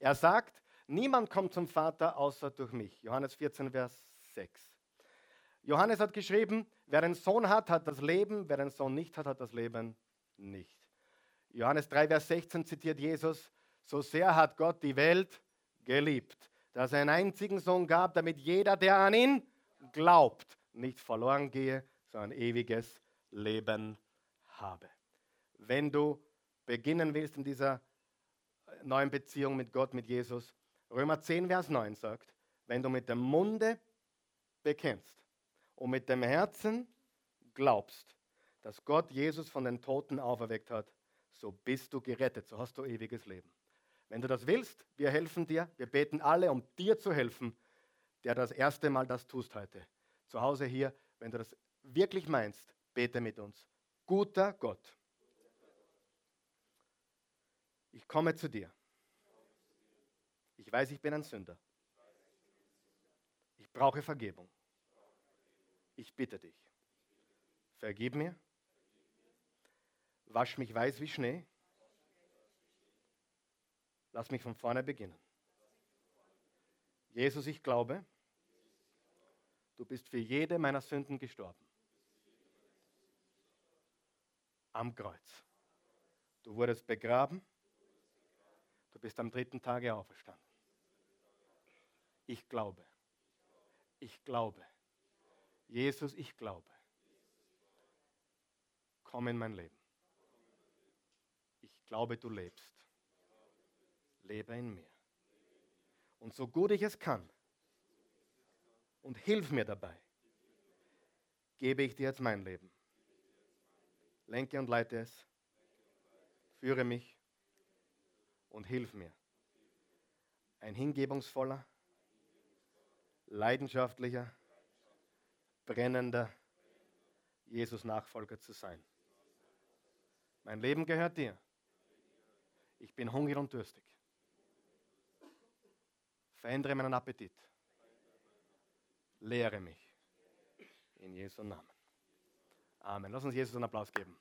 Er sagt, niemand kommt zum Vater außer durch mich. Johannes 14, Vers 6. Johannes hat geschrieben, wer einen Sohn hat, hat das Leben, wer einen Sohn nicht hat, hat das Leben nicht. Johannes 3, Vers 16 zitiert Jesus, so sehr hat Gott die Welt geliebt, dass er einen einzigen Sohn gab, damit jeder, der an ihn glaubt, nicht verloren gehe, sondern ewiges Leben habe. Wenn du beginnen willst in dieser neuen Beziehung mit Gott, mit Jesus, Römer 10, Vers 9 sagt, wenn du mit dem Munde bekennst und mit dem Herzen glaubst, dass Gott Jesus von den Toten auferweckt hat, so bist du gerettet, so hast du ewiges Leben. Wenn du das willst, wir helfen dir, wir beten alle, um dir zu helfen, der das erste Mal das tust heute. Zu Hause hier, wenn du das wirklich meinst, bete mit uns. Guter Gott, ich komme zu dir. Ich weiß, ich bin ein Sünder. Ich brauche Vergebung. Ich bitte dich. Vergib mir Wasch mich weiß wie Schnee. Lass mich von vorne beginnen. Jesus, ich glaube, du bist für jede meiner Sünden gestorben. Am Kreuz. Du wurdest begraben. Du bist am dritten Tage auferstanden. Ich glaube. Ich glaube. Jesus, ich glaube. Komm in mein Leben glaube, du lebst. Lebe in mir. Und so gut ich es kann und hilf mir dabei, gebe ich dir jetzt mein Leben. Lenke und leite es, führe mich und hilf mir. Ein hingebungsvoller, leidenschaftlicher, brennender Jesus-Nachfolger zu sein. Mein Leben gehört dir. Ich bin hungrig und durstig. Verändere meinen Appetit. Lehre mich. In Jesu Namen. Amen. Lass uns Jesus einen Applaus geben.